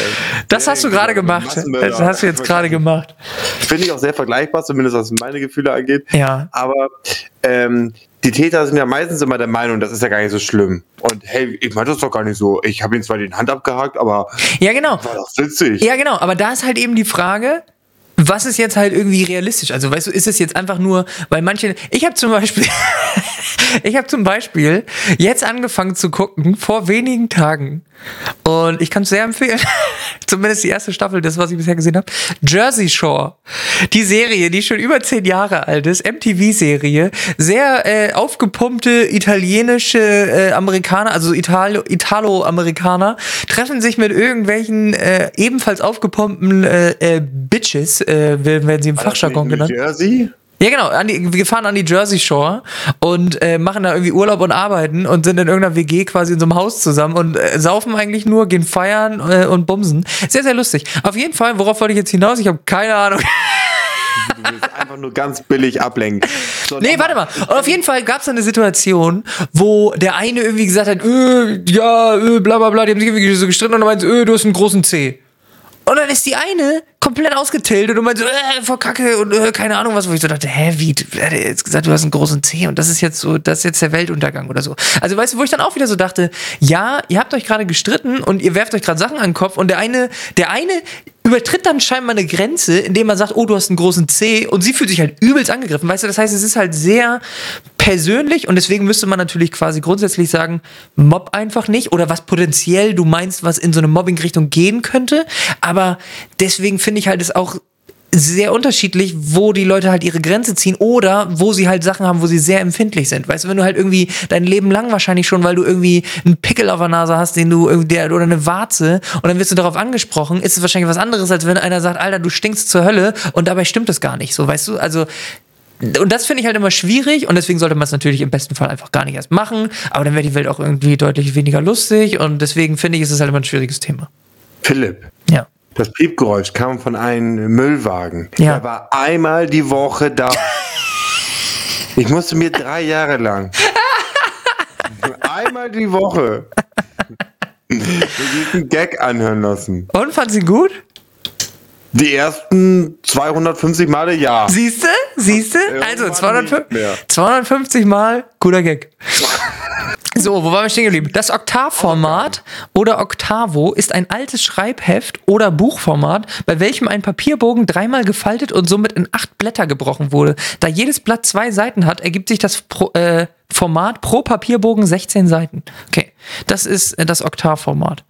Das hast du gerade gemacht. Massenmörder- Das hast du jetzt gerade gemacht. Finde ich auch sehr vergleichbar, zumindest was meine Gefühle angeht. Ja. Aber ähm, die Täter sind ja meistens immer der Meinung, das ist ja gar nicht so schlimm. Und hey, ich meine das doch gar nicht so. Ich habe ihm zwar die Hand abgehakt, aber Ja, genau. war doch witzig. Ja, genau, aber da ist halt eben die Frage, was ist jetzt halt irgendwie realistisch? Also, weißt du, ist es jetzt einfach nur, weil manche, ich habe zum Beispiel, *laughs* ich habe zum Beispiel jetzt angefangen zu gucken, vor wenigen Tagen, und ich kann es sehr empfehlen, *laughs* zumindest die erste Staffel, das, was ich bisher gesehen habe, Jersey Shore. Die Serie, die schon über zehn Jahre alt ist, MTV-Serie, sehr äh, aufgepumpte italienische äh, Amerikaner, also Italo- Italo-Amerikaner, treffen sich mit irgendwelchen äh, ebenfalls aufgepumpten äh, äh, Bitches, äh, werden sie im Fachjargon genannt. Jersey? Ja, genau. An die, wir fahren an die Jersey Shore und äh, machen da irgendwie Urlaub und arbeiten und sind in irgendeiner WG quasi in so einem Haus zusammen und äh, saufen eigentlich nur, gehen feiern äh, und bumsen. Sehr, sehr lustig. Auf jeden Fall, worauf wollte ich jetzt hinaus? Ich habe keine Ahnung. Du willst einfach nur ganz billig ablenken. So, Nee, warte mal. Und auf jeden Fall gab es eine Situation, wo der eine irgendwie gesagt hat, äh, ja, äh, bla bla bla, die haben sich irgendwie so gestritten und er meinte, äh, du hast einen großen C. Und dann ist die eine komplett ausgetiltet und meinte so, äh, voll Kacke und äh, keine Ahnung was, wo ich so dachte, hä, wie, du er hat jetzt gesagt, du hast einen großen C und das ist jetzt so, das ist jetzt der Weltuntergang oder so. Also weißt du, wo ich dann auch wieder so dachte, ja, ihr habt euch gerade gestritten und ihr werft euch gerade Sachen an den Kopf und der eine, der eine übertritt dann scheinbar eine Grenze, indem er sagt, oh, du hast einen großen C und sie fühlt sich halt übelst angegriffen, weißt du, das heißt, es ist halt sehr persönlich und deswegen müsste man natürlich quasi grundsätzlich sagen, mobb einfach nicht oder was potenziell du meinst, was in so eine Mobbing-Richtung gehen könnte, aber deswegen finde ich halt es auch sehr unterschiedlich, wo die Leute halt ihre Grenze ziehen oder wo sie halt Sachen haben, wo sie sehr empfindlich sind. Weißt du, wenn du halt irgendwie dein Leben lang wahrscheinlich schon, weil du irgendwie einen Pickel auf der Nase hast, den du irgendwie, der, oder eine Warze und dann wirst du darauf angesprochen, ist es wahrscheinlich was anderes, als wenn einer sagt, Alter, du stinkst zur Hölle und dabei stimmt es gar nicht, so, weißt du? Also, und das finde ich halt immer schwierig und deswegen sollte man es natürlich im besten Fall einfach gar nicht erst machen, aber dann wäre die Welt auch irgendwie deutlich weniger lustig und deswegen finde ich, ist es halt immer ein schwieriges Thema. Philipp, Ja. Das Piepgeräusch kam von einem Müllwagen. Ja. Der war einmal die Woche da. *laughs* Ich musste mir drei Jahre lang einmal die Woche diesen Gag anhören lassen. Und fand sie gut? Die ersten 250 Male ja. Siehste? Siehste? Also Irgendwann 250, nicht mehr. 250 Mal guter Gag. So, wo waren wir stehen geblieben? Das Oktavformat oder Octavo ist ein altes Schreibheft oder Buchformat, bei welchem ein Papierbogen dreimal gefaltet und somit in acht Blätter gebrochen wurde. Da jedes Blatt zwei Seiten hat, ergibt sich das pro, äh, Format pro Papierbogen 16 Seiten. Okay, das ist äh, das Oktavformat.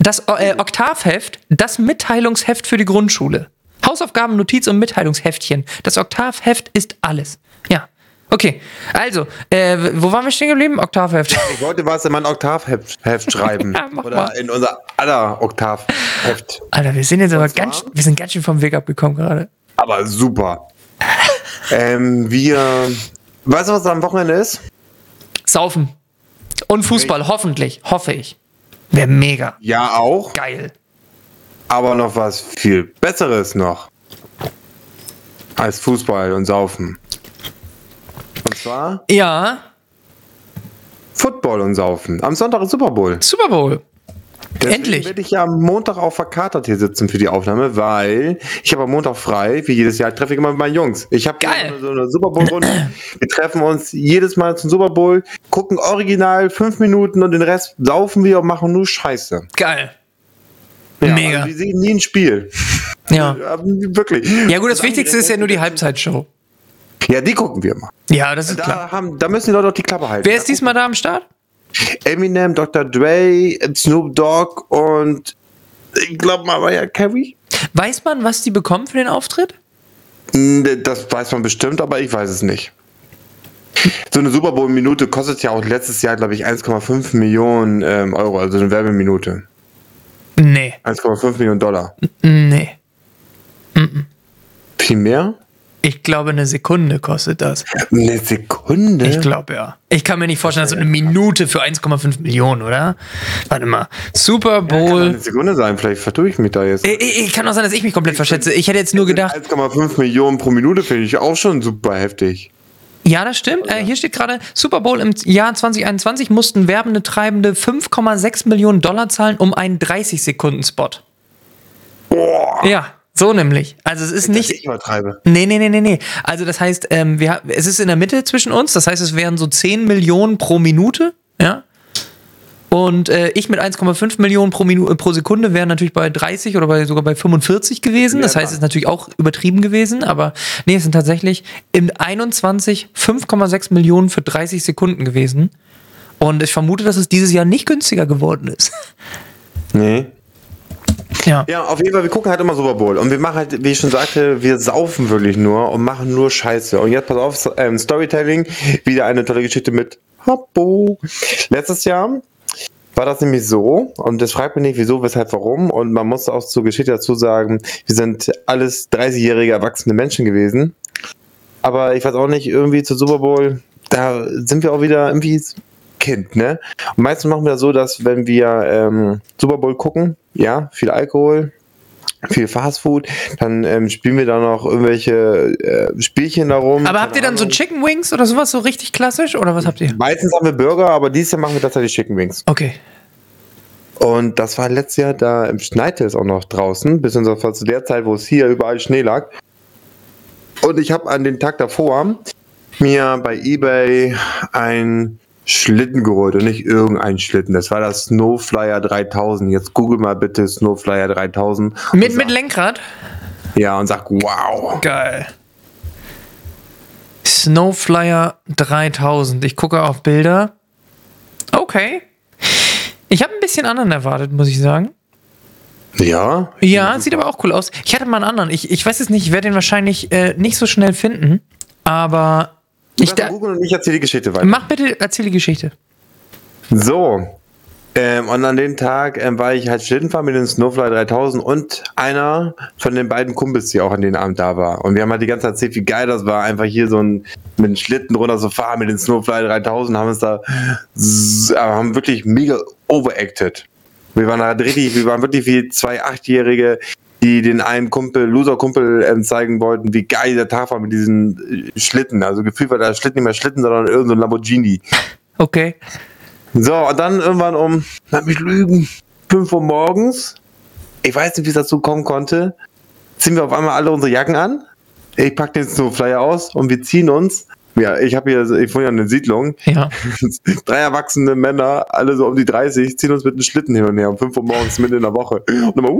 Das äh, Oktavheft, das Mitteilungsheft für die Grundschule. Hausaufgaben, Notiz und Mitteilungsheftchen. Das Oktavheft ist alles. Ja. Okay, also, äh, wo waren wir stehen geblieben? Oktavheft. Ich wollte was in mein Oktavheft Heft schreiben. *laughs* Ja, Oder mal. in unser aller Oktavheft. Alter, wir sind jetzt aber ganz, wir sind ganz schön vom Weg abgekommen gerade. Aber super. *laughs* ähm, wir. Weißt du, was am Wochenende ist? Saufen. Und Fußball, hoffentlich, hoffe ich. Wäre mega. Ja, auch. Geil. aber noch was viel Besseres noch als Fußball und Saufen. Zwar Ja, Football und Saufen. Am Sonntag ist Super Bowl. Super Bowl. Deswegen Endlich. werde ich ja am Montag auch verkatert hier sitzen für die Aufnahme, weil ich habe am Montag frei, wie jedes Jahr treffe ich immer mit meinen Jungs. Ich habe Geil. so eine Super Bowl Runde. *clears throat* Wir treffen uns jedes Mal zum Super Bowl, gucken original fünf Minuten und den Rest saufen wir und machen nur Scheiße. Geil. Ja, Mega. Also wir sehen nie ein Spiel. Ja. *laughs* Ja, Wirklich. Ja, gut, das Wichtigste ist ja nur die Halbzeitshow. Ja, die gucken wir mal. Ja, das ist klar. Da, haben, da müssen die Leute auch die Klappe halten. Wer ist diesmal da am Start? Eminem, Dr. Dre, Snoop Dogg und ich glaube mal, war ja Carrie. Weiß man, was die bekommen für den Auftritt? Hm, Das weiß man bestimmt, aber ich weiß es nicht. So eine Super Bowl-Minute kostet ja auch letztes Jahr, glaube ich, 1,5 Millionen ähm, Euro, also eine Werbeminute. Nee. 1,5 Millionen Dollar. Nee. Viel mehr? Ich glaube, eine Sekunde kostet das. Eine Sekunde? Ich glaube ja. Ich kann mir nicht vorstellen, dass so eine Minute für 1,5 Millionen, oder? Warte mal. Super Kann Bowl. eine Sekunde sein, vielleicht vertue ich mich da jetzt. Ich, ich, kann auch sein, dass ich mich komplett verschätze. Ich hätte jetzt nur gedacht. 1,5 Millionen pro Minute finde ich auch schon super heftig. Ja, das stimmt. Äh, hier steht gerade, Super Bowl im Jahr 2021 mussten werbende Treibende 5,6 Millionen Dollar zahlen um einen 30-Sekunden-Spot. Boah, Ja, so nämlich. Also es ist nicht. ich übertreibe. Nee, nee, nee, nee, nee. Also das heißt, ähm, wir, es ist in der Mitte zwischen uns. Das heißt, es wären so 10 Millionen pro Minute. Ja. Und äh, ich mit 1,5 Millionen pro, Minu äh, pro Sekunde wäre natürlich bei 30 oder bei, sogar bei 45 gewesen. Das heißt, es ist natürlich auch übertrieben gewesen. Aber nee, es sind tatsächlich im 21 5,6 Millionen für 30 Sekunden gewesen. Und ich vermute, dass es dieses Jahr nicht günstiger geworden ist. Nee. Ja. Ja, auf jeden Fall, wir gucken halt immer Super Bowl. Und wir machen halt, wie ich schon sagte, wir saufen wirklich nur und machen nur Scheiße. Und jetzt pass auf, ähm, Storytelling, wieder eine tolle Geschichte mit Hoppo. Letztes Jahr war das nämlich so, und das fragt mich nicht, wieso, weshalb, warum. Und man muss auch zur Geschichte dazu sagen, wir sind alles 30-jährige erwachsene Menschen gewesen. Aber ich weiß auch nicht, irgendwie zu Super Bowl, da sind wir auch wieder irgendwie Kind, ne? Und meistens machen wir das so, dass wenn wir ähm, Super Bowl gucken, ja, viel Alkohol, viel Fastfood, dann ähm, spielen wir da noch irgendwelche äh, Spielchen darum. Aber habt ihr dann so Chicken Wings oder sowas so richtig klassisch? Oder was habt ihr? Meistens haben wir Burger, aber dieses Jahr machen wir tatsächlich Chicken Wings. Okay. Und das war letztes Jahr, da im schneite es auch noch draußen, bis zu der Zeit, wo es hier überall Schnee lag. Und ich habe an den Tag davor mir bei eBay ein Schlitten geholt und nicht irgendein Schlitten. Das war das Snowflyer 3000. Jetzt google mal bitte Snowflyer 3000. und Mit, sag, mit Lenkrad? Ja, und sag, wow. Geil. Snowflyer 3000. Ich gucke auf Bilder. Okay. Ich habe ein bisschen anderen erwartet, muss ich sagen. Ja? Ja, sieht aber auch cool aus. Ich hatte mal einen anderen. Ich, ich weiß es nicht, ich werde den wahrscheinlich äh, nicht so schnell finden. Aber ich da, googeln und ich erzähle die Geschichte weiter. mach bitte, erzähl die Geschichte. So. Ähm, und an dem Tag ähm, war ich halt Schlittenfahren mit dem Snowfly 3000 und einer von den beiden Kumpels, die auch an den Abend da war. Und wir haben halt die ganze Zeit erzählt, wie geil das war, einfach hier so ein, mit dem Schlitten runter zu fahren mit dem Snowfly 3000, haben uns da, äh, haben wirklich mega overacted. Wir waren halt richtig, wir waren wirklich wie zwei Achtjährige, die den einen Kumpel, Loser-Kumpel ähm, zeigen wollten, wie geil der Tag war mit diesen äh, Schlitten. Also gefühlt war der Schlitten nicht mehr Schlitten, sondern irgendein so Lamborghini. Okay. So, und dann irgendwann um, lass mich lügen, 5 Uhr morgens, ich weiß nicht, wie es dazu kommen konnte, ziehen wir auf einmal alle unsere Jacken an. Ich pack den Snowflyer aus und wir ziehen uns. Ja, ich habe hier, ich wohne ja in einer Siedlung. Ja. *laughs* Drei erwachsene Männer, alle so um die 30, ziehen uns mit einem Schlitten hin und her um 5 Uhr morgens mitten in der Woche. Und immer,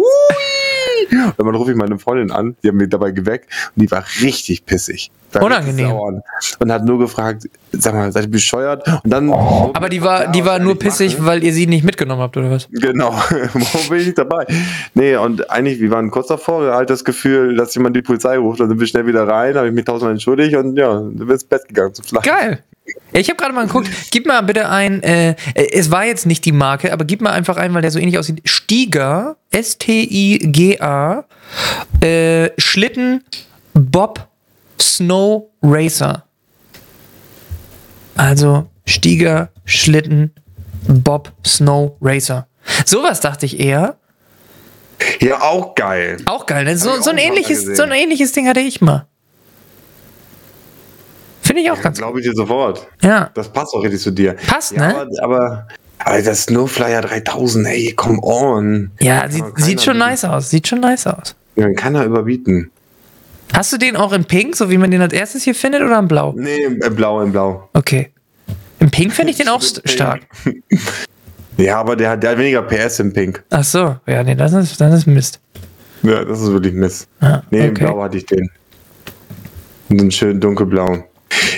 Wui! Und dann rufe ich meine Freundin an, die haben mich dabei geweckt und die war richtig pissig. Unangenehm. Und hat nur gefragt, sag mal, seid ihr bescheuert? Und dann. Aber die war, die war nur pissig, weil ihr sie nicht mitgenommen habt, oder was? Genau, *laughs* warum bin ich nicht dabei? Nee, und eigentlich, wir waren kurz davor, halt das Gefühl, dass jemand die Polizei ruft, dann sind wir schnell wieder rein, habe ich mich tausendmal entschuldigt und ja, sind wir ins Bett gegangen zu schlafen. Geil. Ich habe gerade mal geguckt. Gib mal bitte ein, äh, äh, es war jetzt nicht die Marke, aber gib mal einfach ein, weil der so ähnlich aussieht. Stiga, S-T-I-G-A, äh, Schlitten Bob Snow Racer. Also Stiga, Schlitten, Bob Snow Racer. Sowas dachte ich eher. Ja, auch geil. Auch geil, ne? So, so, ein ähnliches, so ein ähnliches Ding hatte ich mal. Finde ich auch ganz gut. Glaube ich dir sofort. Ja. Das passt auch richtig zu dir. Passt, ja, ne? Aber, aber, aber das Snowflyer 3000, ey, come on. Ja, sieht, sieht schon bieten. nice aus. Sieht schon nice aus. Den kann er überbieten. Hast du den auch in Pink, so wie man den als erstes hier findet, oder in Blau? Nee, im, im Blau, im Blau. Okay. Im Pink finde ich den auch *laughs* stark. Ja, aber der, hat- der hat weniger PS im Pink. Ach so, ja, nee, das ist, das ist Mist. Ja, das ist wirklich Mist. Ah, nee, im okay. Blau hatte ich den. Und einen schönen dunkelblauen.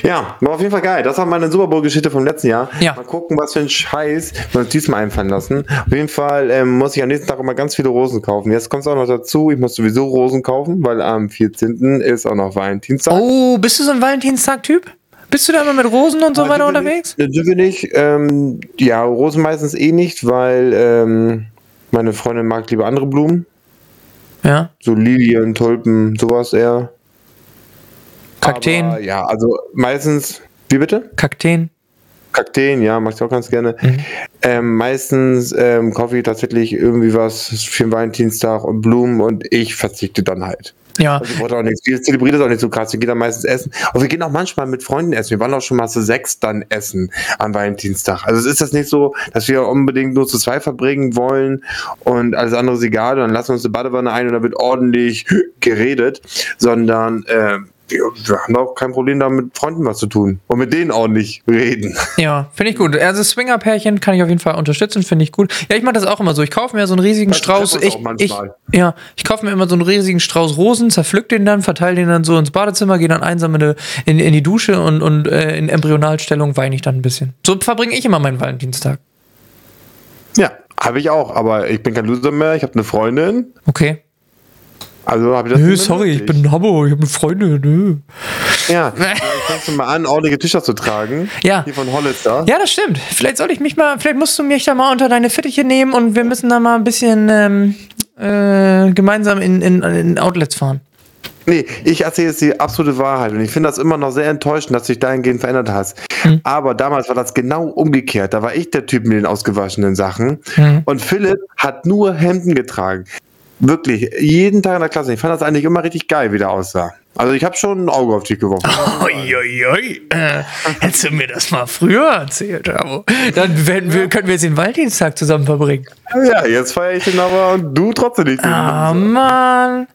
Ja, war auf jeden Fall geil. Das war meine Super Bowl-Geschichte vom letzten Jahr. Ja. Mal gucken, was für ein Scheiß wir uns diesmal einfallen lassen. Auf jeden Fall ähm, muss ich am nächsten Tag immer ganz viele Rosen kaufen. Jetzt kommt es auch noch dazu, ich muss sowieso Rosen kaufen, weil am 14. ist auch noch Valentinstag. Oh, bist du so ein Valentinstag-Typ? Bist du da immer mit Rosen und so Ah, weiter unterwegs? Nicht, dürfen nicht. Ähm, ja, Rosen meistens eh nicht, weil ähm, meine Freundin mag lieber andere Blumen. Ja. So Lilien, Tulpen, sowas eher. Kakteen. Aber, ja, also meistens. Wie bitte? Kakteen. Kakteen, ja, mag ich auch ganz gerne. Mhm. Ähm, meistens ähm, kaufe ich tatsächlich irgendwie was für den Valentinstag und Blumen und ich verzichte dann halt. Ja. Also ich wollte auch nichts. Wir zelebrieren das auch nicht so krass. Wir gehen dann meistens essen. Und wir gehen auch manchmal mit Freunden essen. Wir waren auch schon mal zu sechs dann essen am Valentinstag. Also es ist das nicht so, dass wir unbedingt nur zu zwei verbringen wollen und alles andere ist egal. Dann lassen wir uns eine Badewanne ein und da wird ordentlich geredet, sondern äh, wir, wir haben auch kein Problem da mit Freunden was zu tun. Und mit denen auch nicht reden. *laughs* Ja, finde ich gut. Also Swinger-Pärchen kann ich auf jeden Fall unterstützen, finde ich gut. Ja, ich mache das auch immer so. Ich kaufe mir so einen riesigen Das Strauß. Ich, ich, ja, ich kaufe mir immer so einen riesigen Strauß Rosen, zerpflück den dann, verteile den dann so ins Badezimmer, gehe dann einsam in, in, in die Dusche und, und äh, in Embryonalstellung weine ich dann ein bisschen. So verbringe ich immer meinen Valentinstag. Ja, habe ich auch. Aber ich bin kein Loser mehr. Ich habe eine Freundin. Okay. Also habe ich das Nö, sorry, ich nicht. bin in Hamburg, ich habe eine Freundin. Nö. Ja, *laughs* fängst du mal an, ordentliche Tücher zu tragen. Ja. Hier von Hollister. Ja, das stimmt. Vielleicht soll ich mich mal, vielleicht musst du mich da mal unter deine Fittiche nehmen und wir müssen da mal ein bisschen ähm, äh, gemeinsam in, in, in Outlets fahren. Nee, ich erzähle jetzt die absolute Wahrheit und ich finde das immer noch sehr enttäuschend, dass du dich dahingehend verändert hast. Hm. Aber damals war das genau umgekehrt. Da war ich der Typ mit den ausgewaschenen Sachen Hm. und Philipp hat nur Hemden getragen. Wirklich, jeden Tag in der Klasse. Ich fand das eigentlich immer richtig geil, wie der aussah. Also ich habe schon ein Auge auf dich geworfen. Uiuiui, äh, hättest du mir das mal früher erzählt, Abo. Dann werden wir, können wir jetzt den Valentinstag zusammen verbringen. Ja, jetzt feiere ich den aber und du trotzdem nicht. Ah, Mann.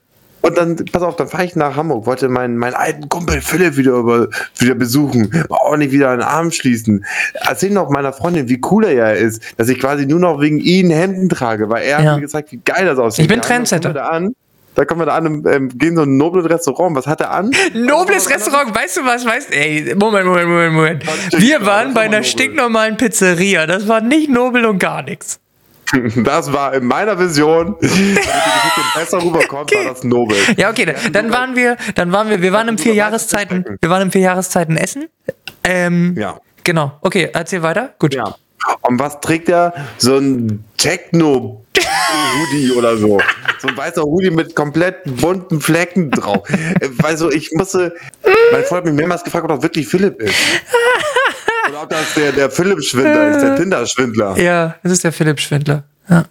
Und dann, pass auf, dann fahre ich nach Hamburg, wollte meinen, meinen alten Kumpel Philipp wieder, über, wieder besuchen, mal ordentlich wieder einen Arm schließen. Erzähl noch meiner Freundin, wie cool er ja ist, dass ich quasi nur noch wegen ihn Hemden trage, weil er Ja. hat mir gezeigt, wie geil das aussieht. Ich bin Trendsetter. Da an, da kommen wir da an, ähm, gehen so in ein nobles Restaurant. Was hat er an? *laughs* Nobles Restaurant, weißt du was? Weißt Ey, Moment, Moment, Moment, Moment. Wir waren bei einer stinknormalen Pizzeria. Das war nicht nobel und gar nichts. *laughs* Das war in meiner Vision, damit die Geschichte *laughs* besser rüberkommt, war das nobel. Ja, okay, dann, dann waren wir, dann waren wir, wir waren im vier Jahreszeiten, wir waren im vier Jahreszeiten Essen. Ähm, Ja. Genau. Okay, erzähl weiter. Gut. Ja. Und was trägt er? So ein Techno-Hoodie *laughs* oder so. So ein weißer Hoodie mit komplett bunten Flecken drauf. Äh, Weil so, ich musste, mein Freund hat mich mehrmals gefragt, ob das wirklich Philipp ist. Oder ob das der, der Philipp-Schwindler ist, der Tinder-Schwindler. Ja, das ist der Philipp Schwindler. Ja.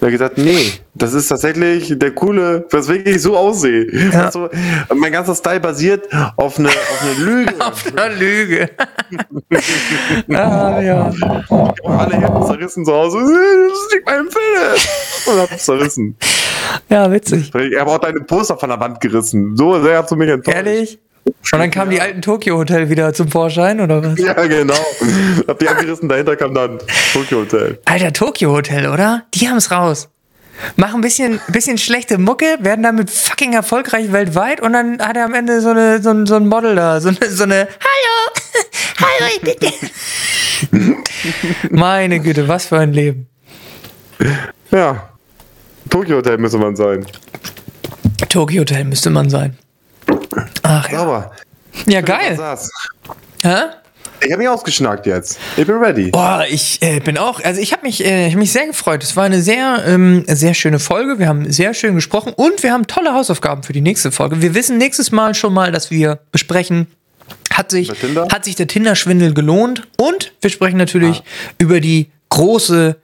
Er hat gesagt, nee, das ist tatsächlich der coole, weswegen ich so aussehe. Ja. Also, mein ganzer Style basiert auf eine, auf eine Lüge. *laughs* Auf einer Lüge. *laughs* ah, ja. Ich alle Hemden zerrissen zu Hause. *laughs* Das ist nicht mein Philipp. Und hab es zerrissen. Ja, witzig. Ich habe auch deine Poster von der Wand gerissen. So sehr hast du mich enttäuscht. Ehrlich? Und dann kam die alten Tokyo Hotel wieder zum Vorschein, oder was? Ja, genau. Hab die angerissen, dahinter kam dann Tokyo Hotel. Alter, Tokyo Hotel, oder? Die haben's raus. Machen ein bisschen, bisschen schlechte Mucke, werden damit fucking erfolgreich weltweit und dann hat er am Ende so, eine, so, ein, so ein Model da, so eine, so eine Hallo! *laughs* Hallo, ich bin der. Meine Güte, was für ein Leben. Ja. Tokyo Hotel müsste man sein. Tokyo Hotel müsste man sein. Ach ja. Sauber. Ja, geil. Hä? Ich habe mich ausgeschnackt jetzt. Ich bin ready. Boah, ich äh, bin auch, also ich habe mich, äh, ich hab mich sehr gefreut. Es war eine sehr, ähm, sehr schöne Folge. Wir haben sehr schön gesprochen und wir haben tolle Hausaufgaben für die nächste Folge. Wir wissen nächstes Mal schon mal, dass wir besprechen, hat sich, hat sich der Tinder-Schwindel gelohnt und wir sprechen natürlich über die große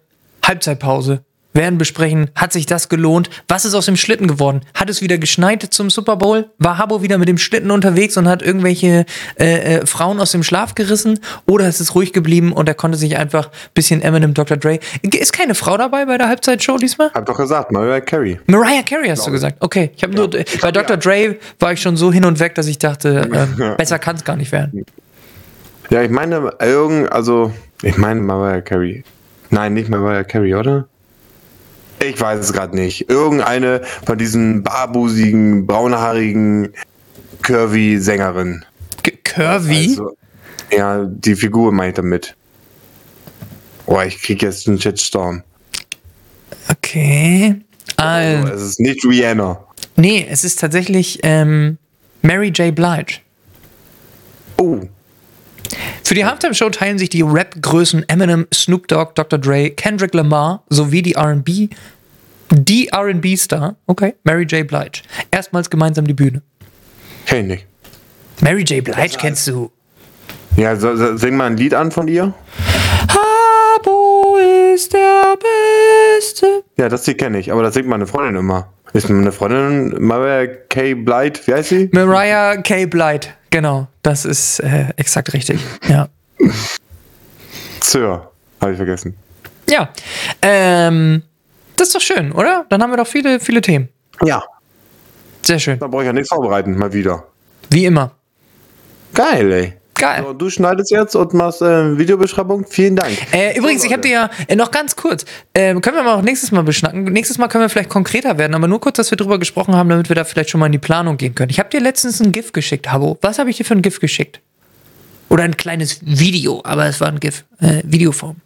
Halbzeitpause werden besprechen, hat sich das gelohnt? Was ist aus dem Schlitten geworden? Hat es wieder geschneit zum Super Bowl? War Habo wieder mit dem Schlitten unterwegs und hat irgendwelche äh, äh, Frauen aus dem Schlaf gerissen? Oder ist es ruhig geblieben und er konnte sich einfach ein bisschen Eminem, Dr. Dre. Ist keine Frau dabei bei der Halbzeitshow diesmal? Hab doch gesagt, Mariah Carey. Mariah Carey hast du gesagt. Okay, ich habe nur äh, bei Dr. Dre war ich schon so hin und weg, dass ich dachte, ähm, *laughs* besser kann es gar nicht werden. Ja, ich meine, irgend, also, ich meine Mariah Carey. Nein, nicht Mariah Carey, oder? Ich weiß es gerade nicht. Irgendeine von diesen barbusigen, braunhaarigen Curvy-Sängerinnen. K Curvy? Also, ja, die Figur meine ich damit. Oh, ich krieg jetzt einen Shitstorm. Okay. Also, Also, es ist nicht Rihanna. nee, es ist tatsächlich ähm, Mary J. Blige. Oh, Für die Halftime-Show teilen sich die Rap-Größen Eminem, Snoop Dogg, Dr. Dre, Kendrick Lamar sowie die R&B, die R&B-Star, okay, Mary J. Blige, erstmals gemeinsam die Bühne. kenn ich nicht. Mary J. Blige kennst du. Ja, so, so, sing mal ein Lied an von ihr. Habo ist der Beste. Ja, das Lied kenne ich, aber das singt meine Freundin immer. Ist meine Freundin Mariah K. Blight, wie heißt sie? Mariah K. Blige, genau, das ist äh, exakt richtig, ja. Sir, habe ich vergessen. Ja, ähm, das ist doch schön, oder? Dann haben wir doch viele, viele Themen. Ja. Sehr schön. Da brauche ich ja nichts vorbereiten, mal wieder. Wie immer. Geil, ey. Geil. So, du schneidest jetzt und machst äh, Videobeschreibung. Vielen Dank. Äh, übrigens, ich habe dir ja äh, noch ganz kurz, ähm, können wir mal auch nächstes Mal beschnacken. Nächstes Mal können wir vielleicht konkreter werden, aber nur kurz, dass wir drüber gesprochen haben, damit wir da vielleicht schon mal in die Planung gehen können. Ich habe dir letztens ein GIF geschickt, Habo. Was habe ich dir für ein GIF geschickt? Oder ein kleines Video, aber es war ein GIF, äh, Videoform.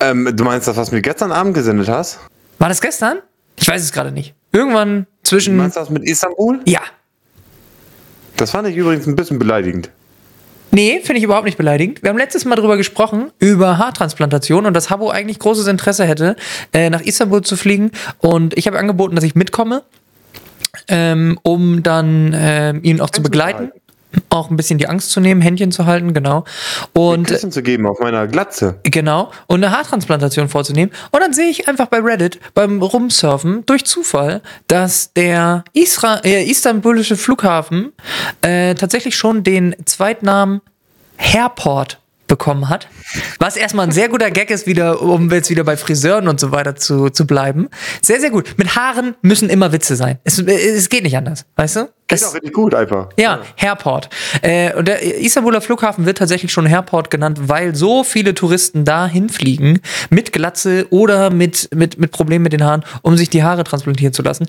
Ähm, du meinst das, was du mir gestern Abend gesendet hast? War das gestern? Ich weiß es gerade nicht. Irgendwann Du zwischen. meinst das mit Istanbul? Ja. Das fand ich übrigens ein bisschen beleidigend. Nee, finde ich überhaupt nicht beleidigend. Wir haben letztes Mal drüber gesprochen, über Haartransplantation und dass Habo eigentlich großes Interesse hätte, äh, nach Istanbul zu fliegen. Und ich habe angeboten, dass ich mitkomme, ähm, um dann ähm, ihn auch zu begleiten. Auch ein bisschen die Angst zu nehmen, Händchen zu halten, genau. Und Küssen zu geben auf meiner Glatze. Genau. Und eine Haartransplantation vorzunehmen. Und dann sehe ich einfach bei Reddit beim Rumsurfen durch Zufall, dass der Isra äh, istanbulische Flughafen äh, tatsächlich schon den Zweitnamen Hairport bekommen hat. Was erstmal ein sehr guter Gag ist, wieder, um jetzt wieder bei Friseuren und so weiter zu, zu bleiben. Sehr, sehr gut. Mit Haaren müssen immer Witze sein. Es, es geht nicht anders, weißt du? Das- auch richtig gut einfach. ja, Hairport. Äh, und der Istanbuler Flughafen wird tatsächlich schon Hairport genannt, weil so viele Touristen da hinfliegen mit Glatze oder mit, mit, mit Problemen mit den Haaren, um sich die Haare transplantieren zu lassen.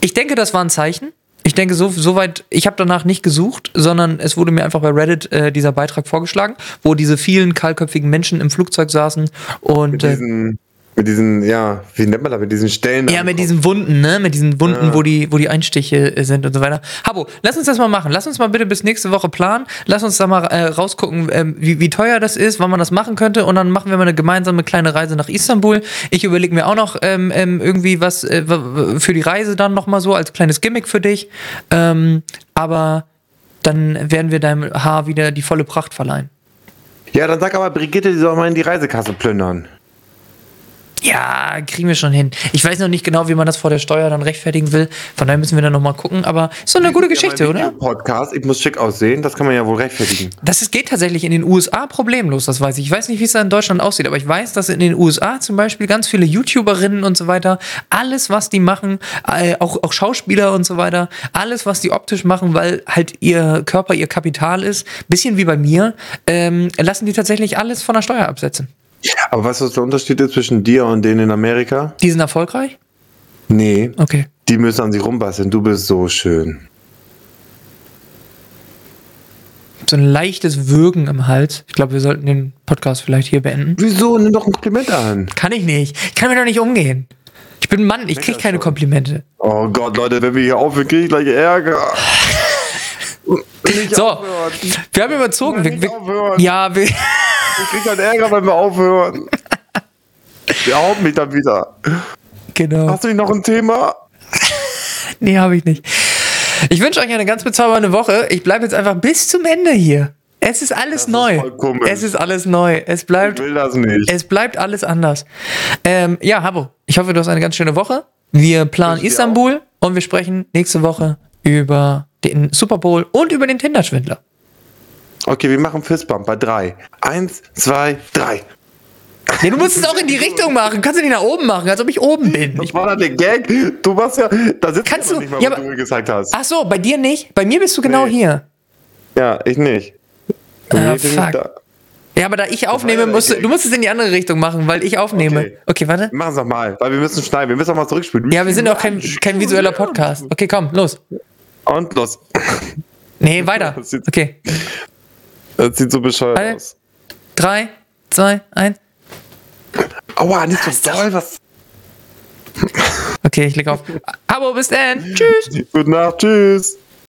Ich denke, das war ein Zeichen. Ich denke, so, so weit, ich habe danach nicht gesucht, sondern es wurde mir einfach bei Reddit äh, dieser Beitrag vorgeschlagen, wo diese vielen kahlköpfigen Menschen im Flugzeug saßen und Mit äh, diesen, mit diesen, ja, wie nennt man das, mit diesen Stellen. ja, mit diesen Wunden, ne? Mit diesen Wunden, wo, die, wo die Einstiche äh, sind und so weiter. Habo, lass uns das mal machen. Lass uns mal bitte bis nächste Woche planen. Lass uns da mal äh, rausgucken, ähm, wie, wie teuer das ist, wann man das machen könnte. Und dann machen wir mal eine gemeinsame kleine Reise nach Istanbul. Ich überlege mir auch noch ähm, ähm, irgendwie was äh, für die Reise dann nochmal so als kleines Gimmick für dich. Ähm, aber dann werden wir deinem Haar wieder die volle Pracht verleihen. Ja, dann sag aber Brigitte, die soll mal in die Reisekasse plündern. Ja, kriegen wir schon hin. Ich weiß noch nicht genau, wie man das vor der Steuer dann rechtfertigen will. Von daher müssen wir dann nochmal gucken. Aber ist doch eine gute Geschichte, oder? Podcast, ich muss schick aussehen, das kann man ja wohl rechtfertigen. Das ist, geht tatsächlich in den USA problemlos, das weiß ich. Ich weiß nicht, wie es da in Deutschland aussieht, aber ich weiß, dass in den USA zum Beispiel ganz viele YouTuberinnen und so weiter, alles, was die machen, äh, auch, auch Schauspieler und so weiter, alles, was die optisch machen, weil halt ihr Körper ihr Kapital ist, bisschen wie bei mir, ähm, lassen die tatsächlich alles von der Steuer absetzen. Aber weißt du, was der Unterschied ist zwischen dir und denen in Amerika? Die sind erfolgreich? Nee, Okay. die müssen an sich rumbasteln. Du bist so schön. So ein leichtes Würgen im Hals. Ich glaube, wir sollten den Podcast vielleicht hier beenden. Wieso? Nimm doch ein Kompliment an. Kann ich nicht. Ich kann mir doch nicht umgehen. Ich bin ein Mann, ich krieg keine Komplimente. Oh Gott, Leute, wenn wir hier aufhören, kriege ich gleich Ärger. *laughs* Nicht So, aufhören. wir haben überzogen. Wir, wir, aufhören. ja, wir, Ich krieg dann Ärger, wenn wir aufhören. Der haut mich dann wieder. genau. Hast du nicht noch ein Thema? *laughs* Nee, habe ich nicht. Ich wünsche euch eine ganz bezaubernde Woche. Ich bleibe jetzt einfach bis zum Ende hier. Es ist alles ist neu. komisch. Es ist alles neu. Es Ich bleibt, will das nicht. es bleibt alles anders. Ähm, ja, Habo, ich hoffe, du hast eine ganz schöne Woche. Wir planen Ich Istanbul und wir sprechen nächste Woche über den Super Bowl und über den Tinder-Schwindler. Okay, wir machen Fistbump bei drei. Eins, zwei, drei. Nee, du musst es auch in die Richtung machen. Kannst du nicht nach oben machen, als ob ich oben bin. Ich, war dann der Gag. Du warst ja, da sitzt Kannst du nicht mal, ja, was aber- du gesagt hast. ach so, bei dir nicht? Bei mir bist du genau Nee. hier. Ja, ich nicht. Ah, fuck. da. Ja, aber da ich aufnehme, musst du, du musst es in die andere Richtung machen, weil ich aufnehme. Okay, Okay. warte. Mach es nochmal, weil wir müssen schneiden. Wir müssen auch mal zurückspielen. Ja, wir sind auch kein, kein visueller Podcast. Okay, komm, los. Und los. Nee, weiter. *laughs* Das sieht- Okay. Das sieht so bescheuert Warte. aus. Drei, zwei, eins. Aua, nicht so doll. Was? Okay, ich klicke auf. *laughs* Abo, bis dann. Tschüss. Gute Nacht. Tschüss.